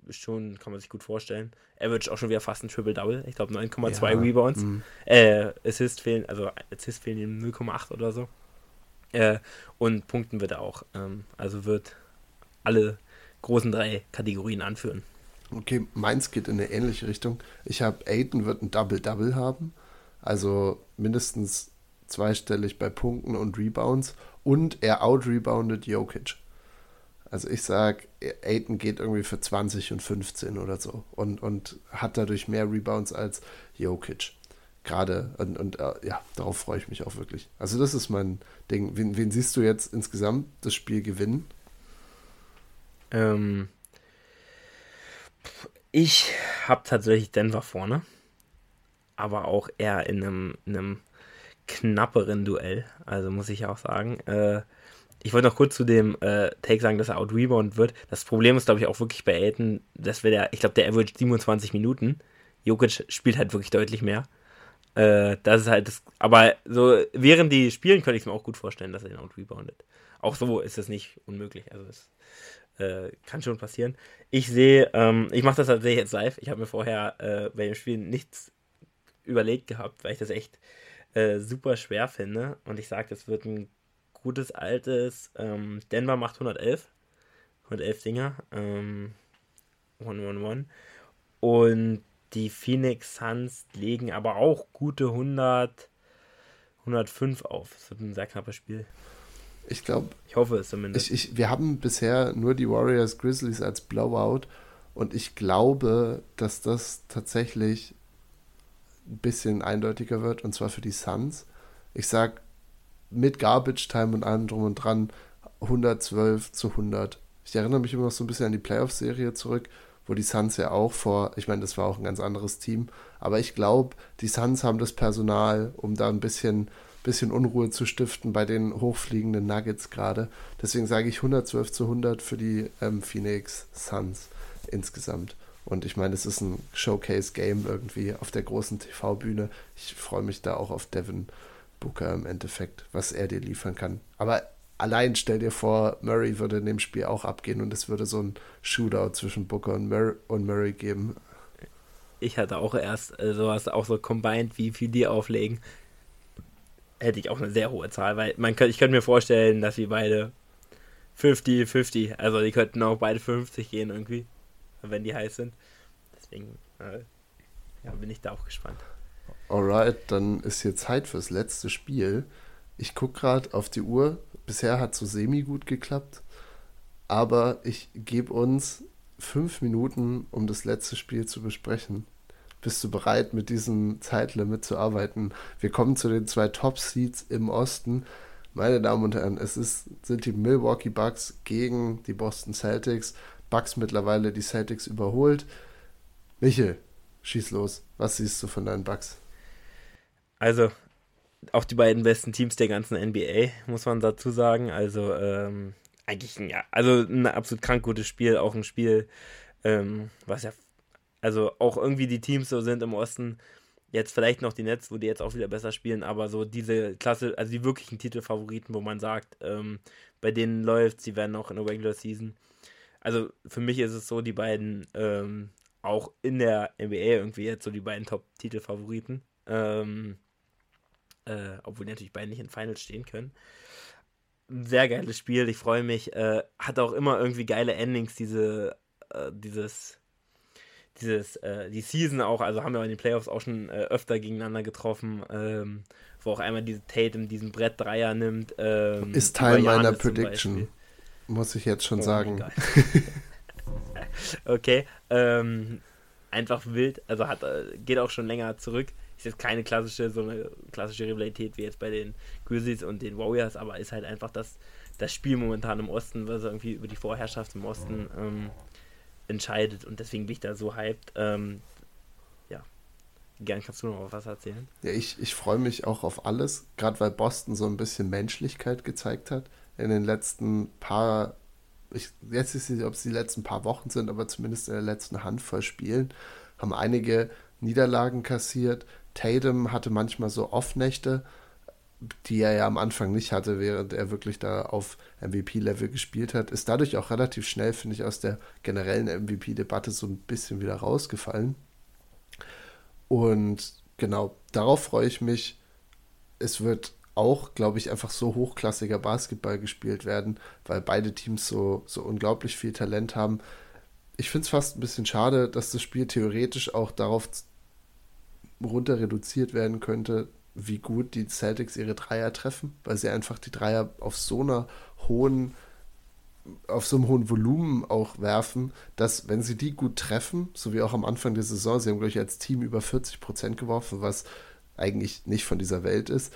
schon, kann man sich gut vorstellen. Average auch schon wieder fast ein Triple-Double. Ich glaube 9,2 ja, Rebounds. Mh. Äh, Assists fehlen, also Assists fehlen ihm 0,8 oder so. Äh, und punkten wird er auch. Ähm, also wird alle großen drei Kategorien anführen. Okay, meins geht in eine ähnliche Richtung. Ich habe Aiden wird ein Double-Double haben. Also mindestens zweistellig bei Punkten und Rebounds. Und er out-reboundet Jokic. Also ich sage, Aiden geht irgendwie für 20 und 15 oder so. Und, und hat dadurch mehr Rebounds als Jokic gerade und, und äh, ja, darauf freue ich mich auch wirklich. Also das ist mein Ding. Wen, wen siehst du jetzt insgesamt das Spiel gewinnen? Ähm, ich habe tatsächlich Denver vorne, aber auch eher in einem, in einem knapperen Duell, also muss ich auch sagen. Äh, ich wollte noch kurz zu dem äh, Take sagen, dass er out-rebound wird. Das Problem ist, glaube ich, auch wirklich bei Aiden, dass wir der, ich glaube, der average 27 Minuten. Jokic spielt halt wirklich deutlich mehr. Äh, das ist halt das. Aber so, während die spielen, könnte ich mir auch gut vorstellen, dass er den out-reboundet. Auch so ist es nicht unmöglich. Also, das äh, kann schon passieren. Ich sehe, ähm, ich mache das tatsächlich jetzt live. Ich habe mir vorher äh, bei dem Spiel nichts überlegt gehabt, weil ich das echt äh, super schwer finde. Und ich sage, das wird ein gutes altes. Ähm, Denver macht 111. 111 Dinger. Ähm, 111. Und die Phoenix Suns legen aber auch gute 100, 105 auf. Das wird ein sehr knappes Spiel. Ich glaube. Ich hoffe es zumindest. Ich, ich, wir haben bisher nur die Warriors Grizzlies als Blowout und ich glaube, dass das tatsächlich ein bisschen eindeutiger wird und zwar für die Suns. Ich sag mit Garbage Time und allem drum und dran 112 zu 100. Ich erinnere mich immer noch so ein bisschen an die Playoff-Serie zurück wo die Suns ja auch vor, ich meine, das war auch ein ganz anderes Team, aber ich glaube, die Suns haben das Personal, um da ein bisschen, bisschen Unruhe zu stiften bei den hochfliegenden Nuggets gerade. Deswegen sage ich 112 zu 100 für die ähm, Phoenix Suns insgesamt. Und ich meine, es ist ein Showcase-Game irgendwie auf der großen TV-Bühne. Ich freue mich da auch auf Devin Booker im Endeffekt, was er dir liefern kann. Aber allein stell dir vor, Murray würde in dem Spiel auch abgehen und es würde so ein Shootout zwischen Booker und Murray, und Murray geben. Ich hatte auch erst äh, sowas, auch so combined, wie viel die auflegen. Hätte ich auch eine sehr hohe Zahl, weil man ich könnte mir vorstellen, dass sie beide 50-50, also die könnten auch beide 50 gehen irgendwie, wenn die heiß sind. Deswegen, äh, ja, bin ich da auch gespannt. Alright, dann ist hier Zeit fürs letzte Spiel. Ich gucke gerade auf die Uhr. Bisher hat es so semi gut geklappt. Aber ich gebe uns fünf Minuten, um das letzte Spiel zu besprechen. Bist du bereit, mit diesem Zeitlimit zu arbeiten? Wir kommen zu den zwei Top-Seeds im Osten. Meine Damen und Herren, es ist, sind die Milwaukee Bucks gegen die Boston Celtics. Bucks mittlerweile die Celtics überholt. Michel, schieß los. Was siehst du von deinen Bucks? Also, auch die beiden besten Teams der ganzen NBA, muss man dazu sagen. Also, ähm, eigentlich, ja, also ein absolut krank gutes Spiel. Auch ein Spiel, ähm, was ja, also auch irgendwie die Teams so sind im Osten. Jetzt vielleicht noch die Nets, wo die jetzt auch wieder besser spielen, aber so diese Klasse, also die wirklichen Titelfavoriten, wo man sagt, ähm, bei denen läuft, sie werden auch in der Regular Season. Also für mich ist es so, die beiden ähm, auch in der NBA irgendwie jetzt so die beiden Top-Titelfavoriten. Ähm, äh, obwohl die natürlich beide nicht in Finals stehen können. sehr geiles Spiel, ich freue mich. Äh, hat auch immer irgendwie geile Endings, diese, äh, dieses, dieses, äh, die Season auch, also haben wir in den Playoffs auch schon äh, öfter gegeneinander getroffen, ähm, wo auch einmal diese Tatum diesen Brett-Dreier nimmt. Ähm, Ist Teil meiner Prediction, muss ich jetzt schon oh, sagen. okay, ähm, einfach wild, also hat, äh, geht auch schon länger zurück ist jetzt keine klassische, so eine klassische Rivalität wie jetzt bei den Grizzlies und den Warriors, aber ist halt einfach das, das Spiel momentan im Osten, was irgendwie über die Vorherrschaft im Osten ähm, entscheidet und deswegen bin ich da so hyped. Ähm, ja, gern kannst du noch was erzählen. Ja, ich, ich freue mich auch auf alles, gerade weil Boston so ein bisschen Menschlichkeit gezeigt hat in den letzten paar ich, jetzt ist es, ob es die letzten paar Wochen sind, aber zumindest in der letzten Handvoll Spielen, haben einige Niederlagen kassiert, Tatum hatte manchmal so Off-Nächte, die er ja am Anfang nicht hatte, während er wirklich da auf MVP-Level gespielt hat. Ist dadurch auch relativ schnell, finde ich, aus der generellen MVP-Debatte so ein bisschen wieder rausgefallen. Und genau, darauf freue ich mich. Es wird auch, glaube ich, einfach so hochklassiger Basketball gespielt werden, weil beide Teams so, so unglaublich viel Talent haben. Ich finde es fast ein bisschen schade, dass das Spiel theoretisch auch darauf runter reduziert werden könnte, wie gut die Celtics ihre Dreier treffen, weil sie einfach die Dreier auf so einer hohen, auf so einem hohen Volumen auch werfen, dass wenn sie die gut treffen, so wie auch am Anfang der Saison, sie haben, glaube ich, als Team über 40 Prozent geworfen, was eigentlich nicht von dieser Welt ist,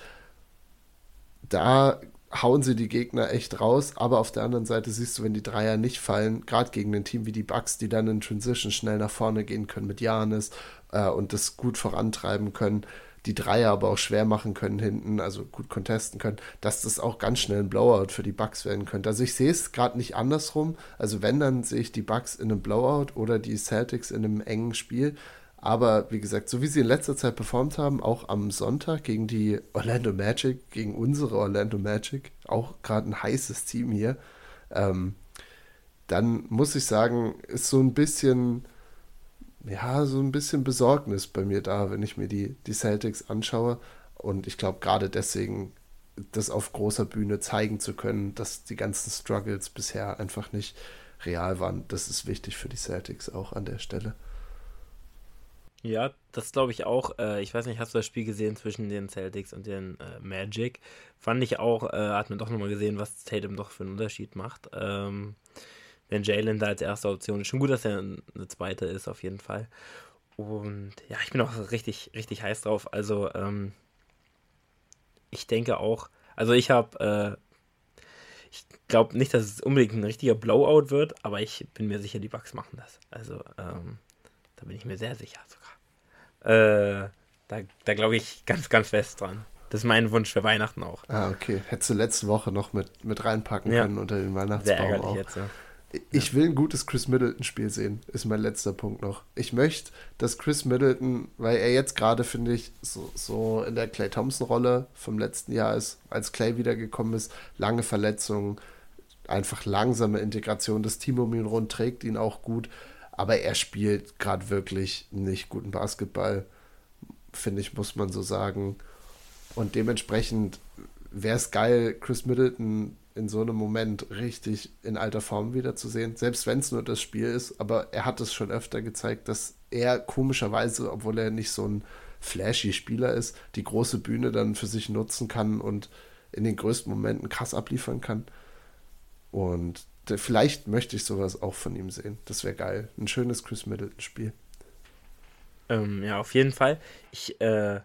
da hauen sie die Gegner echt raus, aber auf der anderen Seite siehst du, wenn die Dreier nicht fallen, gerade gegen ein Team wie die Bucks, die dann in Transition schnell nach vorne gehen können mit Janis äh, und das gut vorantreiben können, die Dreier aber auch schwer machen können hinten, also gut contesten können, dass das auch ganz schnell ein Blowout für die Bucks werden könnte. Also ich sehe es gerade nicht andersrum. Also wenn, dann sehe ich die Bucks in einem Blowout oder die Celtics in einem engen Spiel. Aber wie gesagt, so wie sie in letzter Zeit performt haben, auch am Sonntag gegen die Orlando Magic, gegen unsere Orlando Magic, auch gerade ein heißes Team hier, ähm, dann muss ich sagen, ist so ein bisschen, ja, so ein bisschen Besorgnis bei mir da, wenn ich mir die, die Celtics anschaue. Und ich glaube, gerade deswegen, das auf großer Bühne zeigen zu können, dass die ganzen Struggles bisher einfach nicht real waren, das ist wichtig für die Celtics auch an der Stelle. Ja, das glaube ich auch. Äh, ich weiß nicht, hast du das Spiel gesehen zwischen den Celtics und den äh, Magic? Fand ich auch, äh, hat man doch nochmal gesehen, was Tatum doch für einen Unterschied macht. Ähm, wenn Jalen da als erste Option ist. Schon gut, dass er eine zweite ist, auf jeden Fall. Und ja, ich bin auch richtig, richtig heiß drauf. Also, ähm, ich denke auch, also ich habe, äh, ich glaube nicht, dass es unbedingt ein richtiger Blowout wird, aber ich bin mir sicher, die Bugs machen das. Also, ähm, da bin ich mir sehr sicher sogar. Äh, da da glaube ich ganz, ganz fest dran. Das ist mein Wunsch für Weihnachten auch. Ah, okay. Hättest du letzte Woche noch mit, mit reinpacken ja. können unter den Weihnachtsbaum Sehr ärgerlich auch. jetzt, ja. Ich will ein gutes Chris Middleton-Spiel sehen, ist mein letzter Punkt noch. Ich möchte, dass Chris Middleton, weil er jetzt gerade, finde ich, so, so in der Clay Thompson-Rolle vom letzten Jahr ist, als Clay wiedergekommen ist, lange Verletzungen, einfach langsame Integration. Das Team um ihn rund trägt ihn auch gut. Aber er spielt gerade wirklich nicht guten Basketball, finde ich, muss man so sagen. Und dementsprechend wäre es geil, Chris Middleton in so einem Moment richtig in alter Form wiederzusehen. Selbst wenn es nur das Spiel ist, aber er hat es schon öfter gezeigt, dass er komischerweise, obwohl er nicht so ein flashy Spieler ist, die große Bühne dann für sich nutzen kann und in den größten Momenten krass abliefern kann. Und vielleicht möchte ich sowas auch von ihm sehen. Das wäre geil. Ein schönes Chris Middleton-Spiel. Ähm, ja, auf jeden Fall. Ich, äh,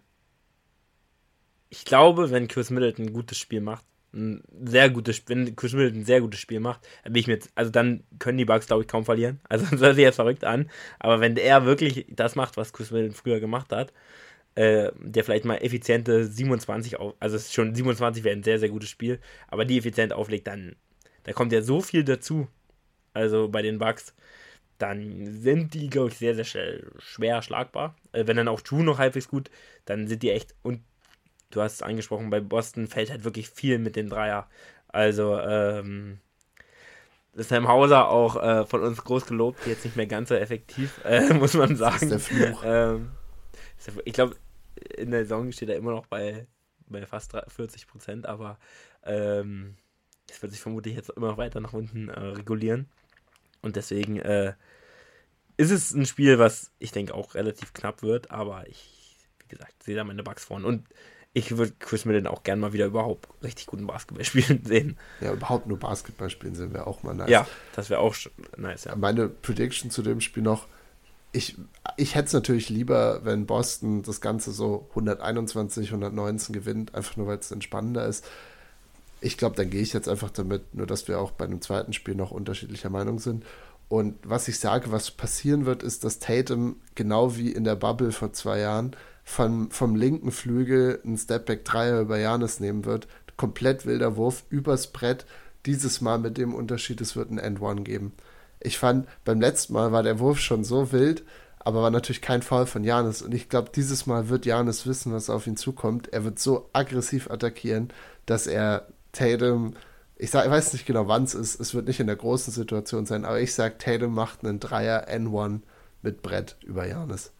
ich glaube, wenn Chris Middleton ein gutes Spiel macht, ein sehr gutes, wenn Chris Middleton ein sehr gutes Spiel macht, bin ich mir also dann können die Bugs, glaube ich, kaum verlieren. Also das hört sich jetzt verrückt an. Aber wenn er wirklich das macht, was Chris Middleton früher gemacht hat, äh, der vielleicht mal effiziente 27 auf, also schon 27 wäre ein sehr, sehr gutes Spiel, aber die effizient auflegt, dann da kommt ja so viel dazu. Also bei den Bugs, dann sind die, glaube ich, sehr, sehr schnell, schwer schlagbar. Äh, wenn dann auch Drew noch halbwegs gut, dann sind die echt, und du hast es angesprochen, bei Boston fällt halt wirklich viel mit den Dreier. Also, ähm, Sam Hauser auch äh, von uns groß gelobt, jetzt nicht mehr ganz so effektiv, äh, muss man sagen. Das ist der Fluch. Ähm, ich glaube, in der Saison steht er immer noch bei, bei fast 40 Prozent, aber ähm, das wird sich vermutlich jetzt immer weiter nach unten äh, regulieren. Und deswegen äh, ist es ein Spiel, was ich denke auch relativ knapp wird, aber ich, wie gesagt, sehe da meine Bugs vorne. Und ich würde Chris Middleton auch gerne mal wieder überhaupt richtig guten Basketball spielen sehen. Ja, überhaupt nur Basketball spielen sehen wäre auch mal nice. Ja, das wäre auch nice, ja. Meine Prediction zu dem Spiel noch, ich, ich hätte es natürlich lieber, wenn Boston das Ganze so 121, 119 gewinnt, einfach nur weil es entspannender ist ich glaube, dann gehe ich jetzt einfach damit, nur dass wir auch bei einem zweiten Spiel noch unterschiedlicher Meinung sind. Und was ich sage, was passieren wird, ist, dass Tatum genau wie in der Bubble vor zwei Jahren von, vom linken Flügel einen Stepback-Dreier über Janis nehmen wird. Komplett wilder Wurf übers Brett. Dieses Mal mit dem Unterschied, es wird ein End-One geben. Ich fand, beim letzten Mal war der Wurf schon so wild, aber war natürlich kein Fall von Janis. Und ich glaube, dieses Mal wird Janis wissen, was auf ihn zukommt. Er wird so aggressiv attackieren, dass er Tatum, ich, sag, ich weiß nicht genau, wann es ist, es wird nicht in der großen Situation sein, aber ich sage, Tatum macht einen Dreier N1 mit Brett über Janis.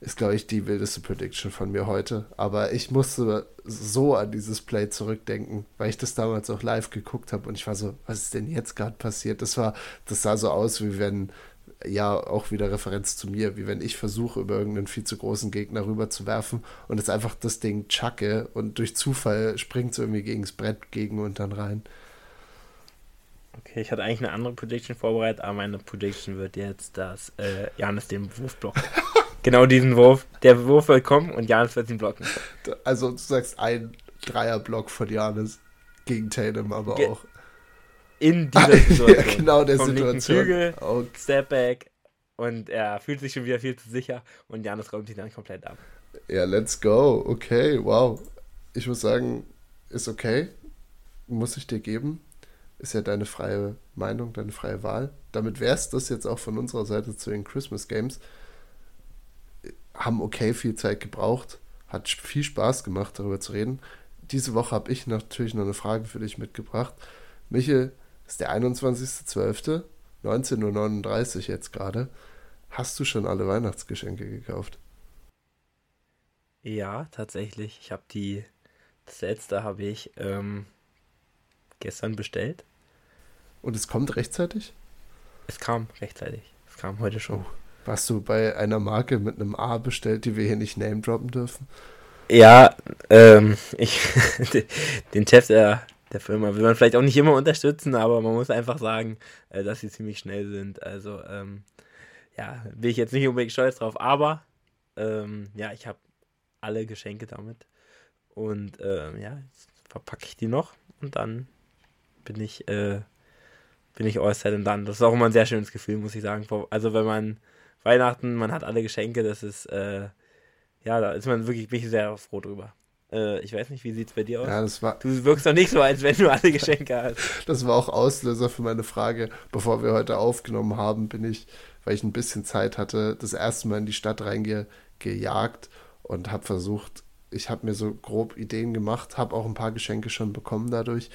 Ist, glaube ich, die wildeste Prediction von mir heute. Aber ich musste so an dieses Play zurückdenken, weil ich das damals auch live geguckt habe und ich war so, was ist denn jetzt gerade passiert? Das war, das sah so aus, wie wenn ja auch wieder Referenz zu mir, wie wenn ich versuche, über irgendeinen viel zu großen Gegner rüber zu werfen und jetzt einfach das Ding chucke und durch Zufall springt es irgendwie gegen das Brett gegen und dann rein. Okay, ich hatte eigentlich eine andere Prediction vorbereitet, aber meine Prediction wird jetzt, dass äh, Janis den Wurf blockt. genau diesen Wurf. Der Wurf wird kommen und Janis wird ihn blocken. Also du sagst ein Dreierblock von Janis gegen Tatum aber Ge auch in dieser Situation. ja, genau der Vom Situation. Flügel, okay. Stepback und er fühlt sich schon wieder viel zu sicher und Janis räumt ihn dann komplett ab. Ja, let's go. Okay, wow. Ich muss sagen, ist okay. Muss ich dir geben. Ist ja deine freie Meinung, deine freie Wahl. Damit wäre es das jetzt auch von unserer Seite zu den Christmas Games. Haben okay viel Zeit gebraucht. Hat viel Spaß gemacht, darüber zu reden. Diese Woche habe ich natürlich noch eine Frage für dich mitgebracht. Michael, ist der 21.12., 19.39 Uhr jetzt gerade. Hast du schon alle Weihnachtsgeschenke gekauft? Ja, tatsächlich. Ich habe die, das letzte habe ich ähm, gestern bestellt. Und es kommt rechtzeitig? Es kam rechtzeitig. Es kam heute schon. Oh, warst du bei einer Marke mit einem A bestellt, die wir hier nicht name droppen dürfen? Ja, ähm, ich, den Chef der der Firma will man vielleicht auch nicht immer unterstützen, aber man muss einfach sagen, äh, dass sie ziemlich schnell sind. Also, ähm, ja, bin ich jetzt nicht unbedingt stolz drauf, aber ähm, ja, ich habe alle Geschenke damit. Und ähm, ja, jetzt verpacke ich die noch und dann bin ich, äh, bin ich all set and done. Das ist auch immer ein sehr schönes Gefühl, muss ich sagen. Also, wenn man Weihnachten, man hat alle Geschenke, das ist, äh, ja, da ist man wirklich, bin ich sehr froh drüber. Äh, ich weiß nicht, wie sieht es bei dir aus? Ja, das war, du wirkst doch nicht so, als wenn du alle Geschenke hast. das war auch Auslöser für meine Frage. Bevor wir heute aufgenommen haben, bin ich, weil ich ein bisschen Zeit hatte, das erste Mal in die Stadt reingejagt und habe versucht, ich habe mir so grob Ideen gemacht, habe auch ein paar Geschenke schon bekommen dadurch.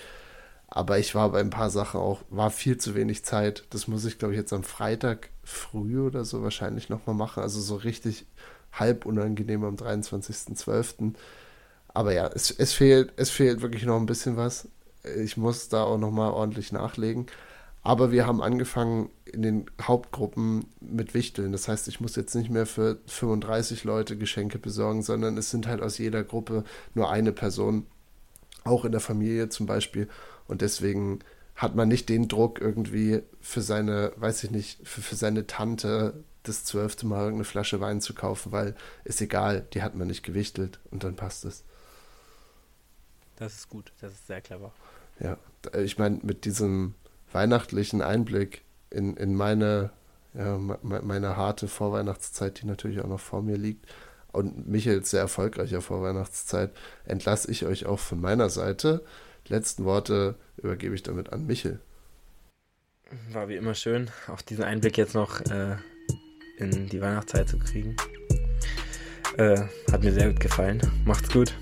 Aber ich war bei ein paar Sachen auch, war viel zu wenig Zeit. Das muss ich, glaube ich, jetzt am Freitag früh oder so wahrscheinlich nochmal machen. Also so richtig halb unangenehm am 23.12. Aber ja, es, es, fehlt, es fehlt wirklich noch ein bisschen was. Ich muss da auch nochmal ordentlich nachlegen. Aber wir haben angefangen in den Hauptgruppen mit Wichteln. Das heißt, ich muss jetzt nicht mehr für 35 Leute Geschenke besorgen, sondern es sind halt aus jeder Gruppe nur eine Person, auch in der Familie zum Beispiel. Und deswegen hat man nicht den Druck irgendwie für seine, weiß ich nicht, für, für seine Tante das zwölfte Mal irgendeine Flasche Wein zu kaufen, weil ist egal, die hat man nicht gewichtelt und dann passt es. Das ist gut, das ist sehr clever. Ja, ich meine, mit diesem weihnachtlichen Einblick in, in meine, ja, meine harte Vorweihnachtszeit, die natürlich auch noch vor mir liegt, und Michaels sehr erfolgreicher Vorweihnachtszeit, entlasse ich euch auch von meiner Seite. Letzten Worte übergebe ich damit an Michel. War wie immer schön, auch diesen Einblick jetzt noch äh, in die Weihnachtszeit zu kriegen. Äh, hat mir sehr gut gefallen. Macht's gut.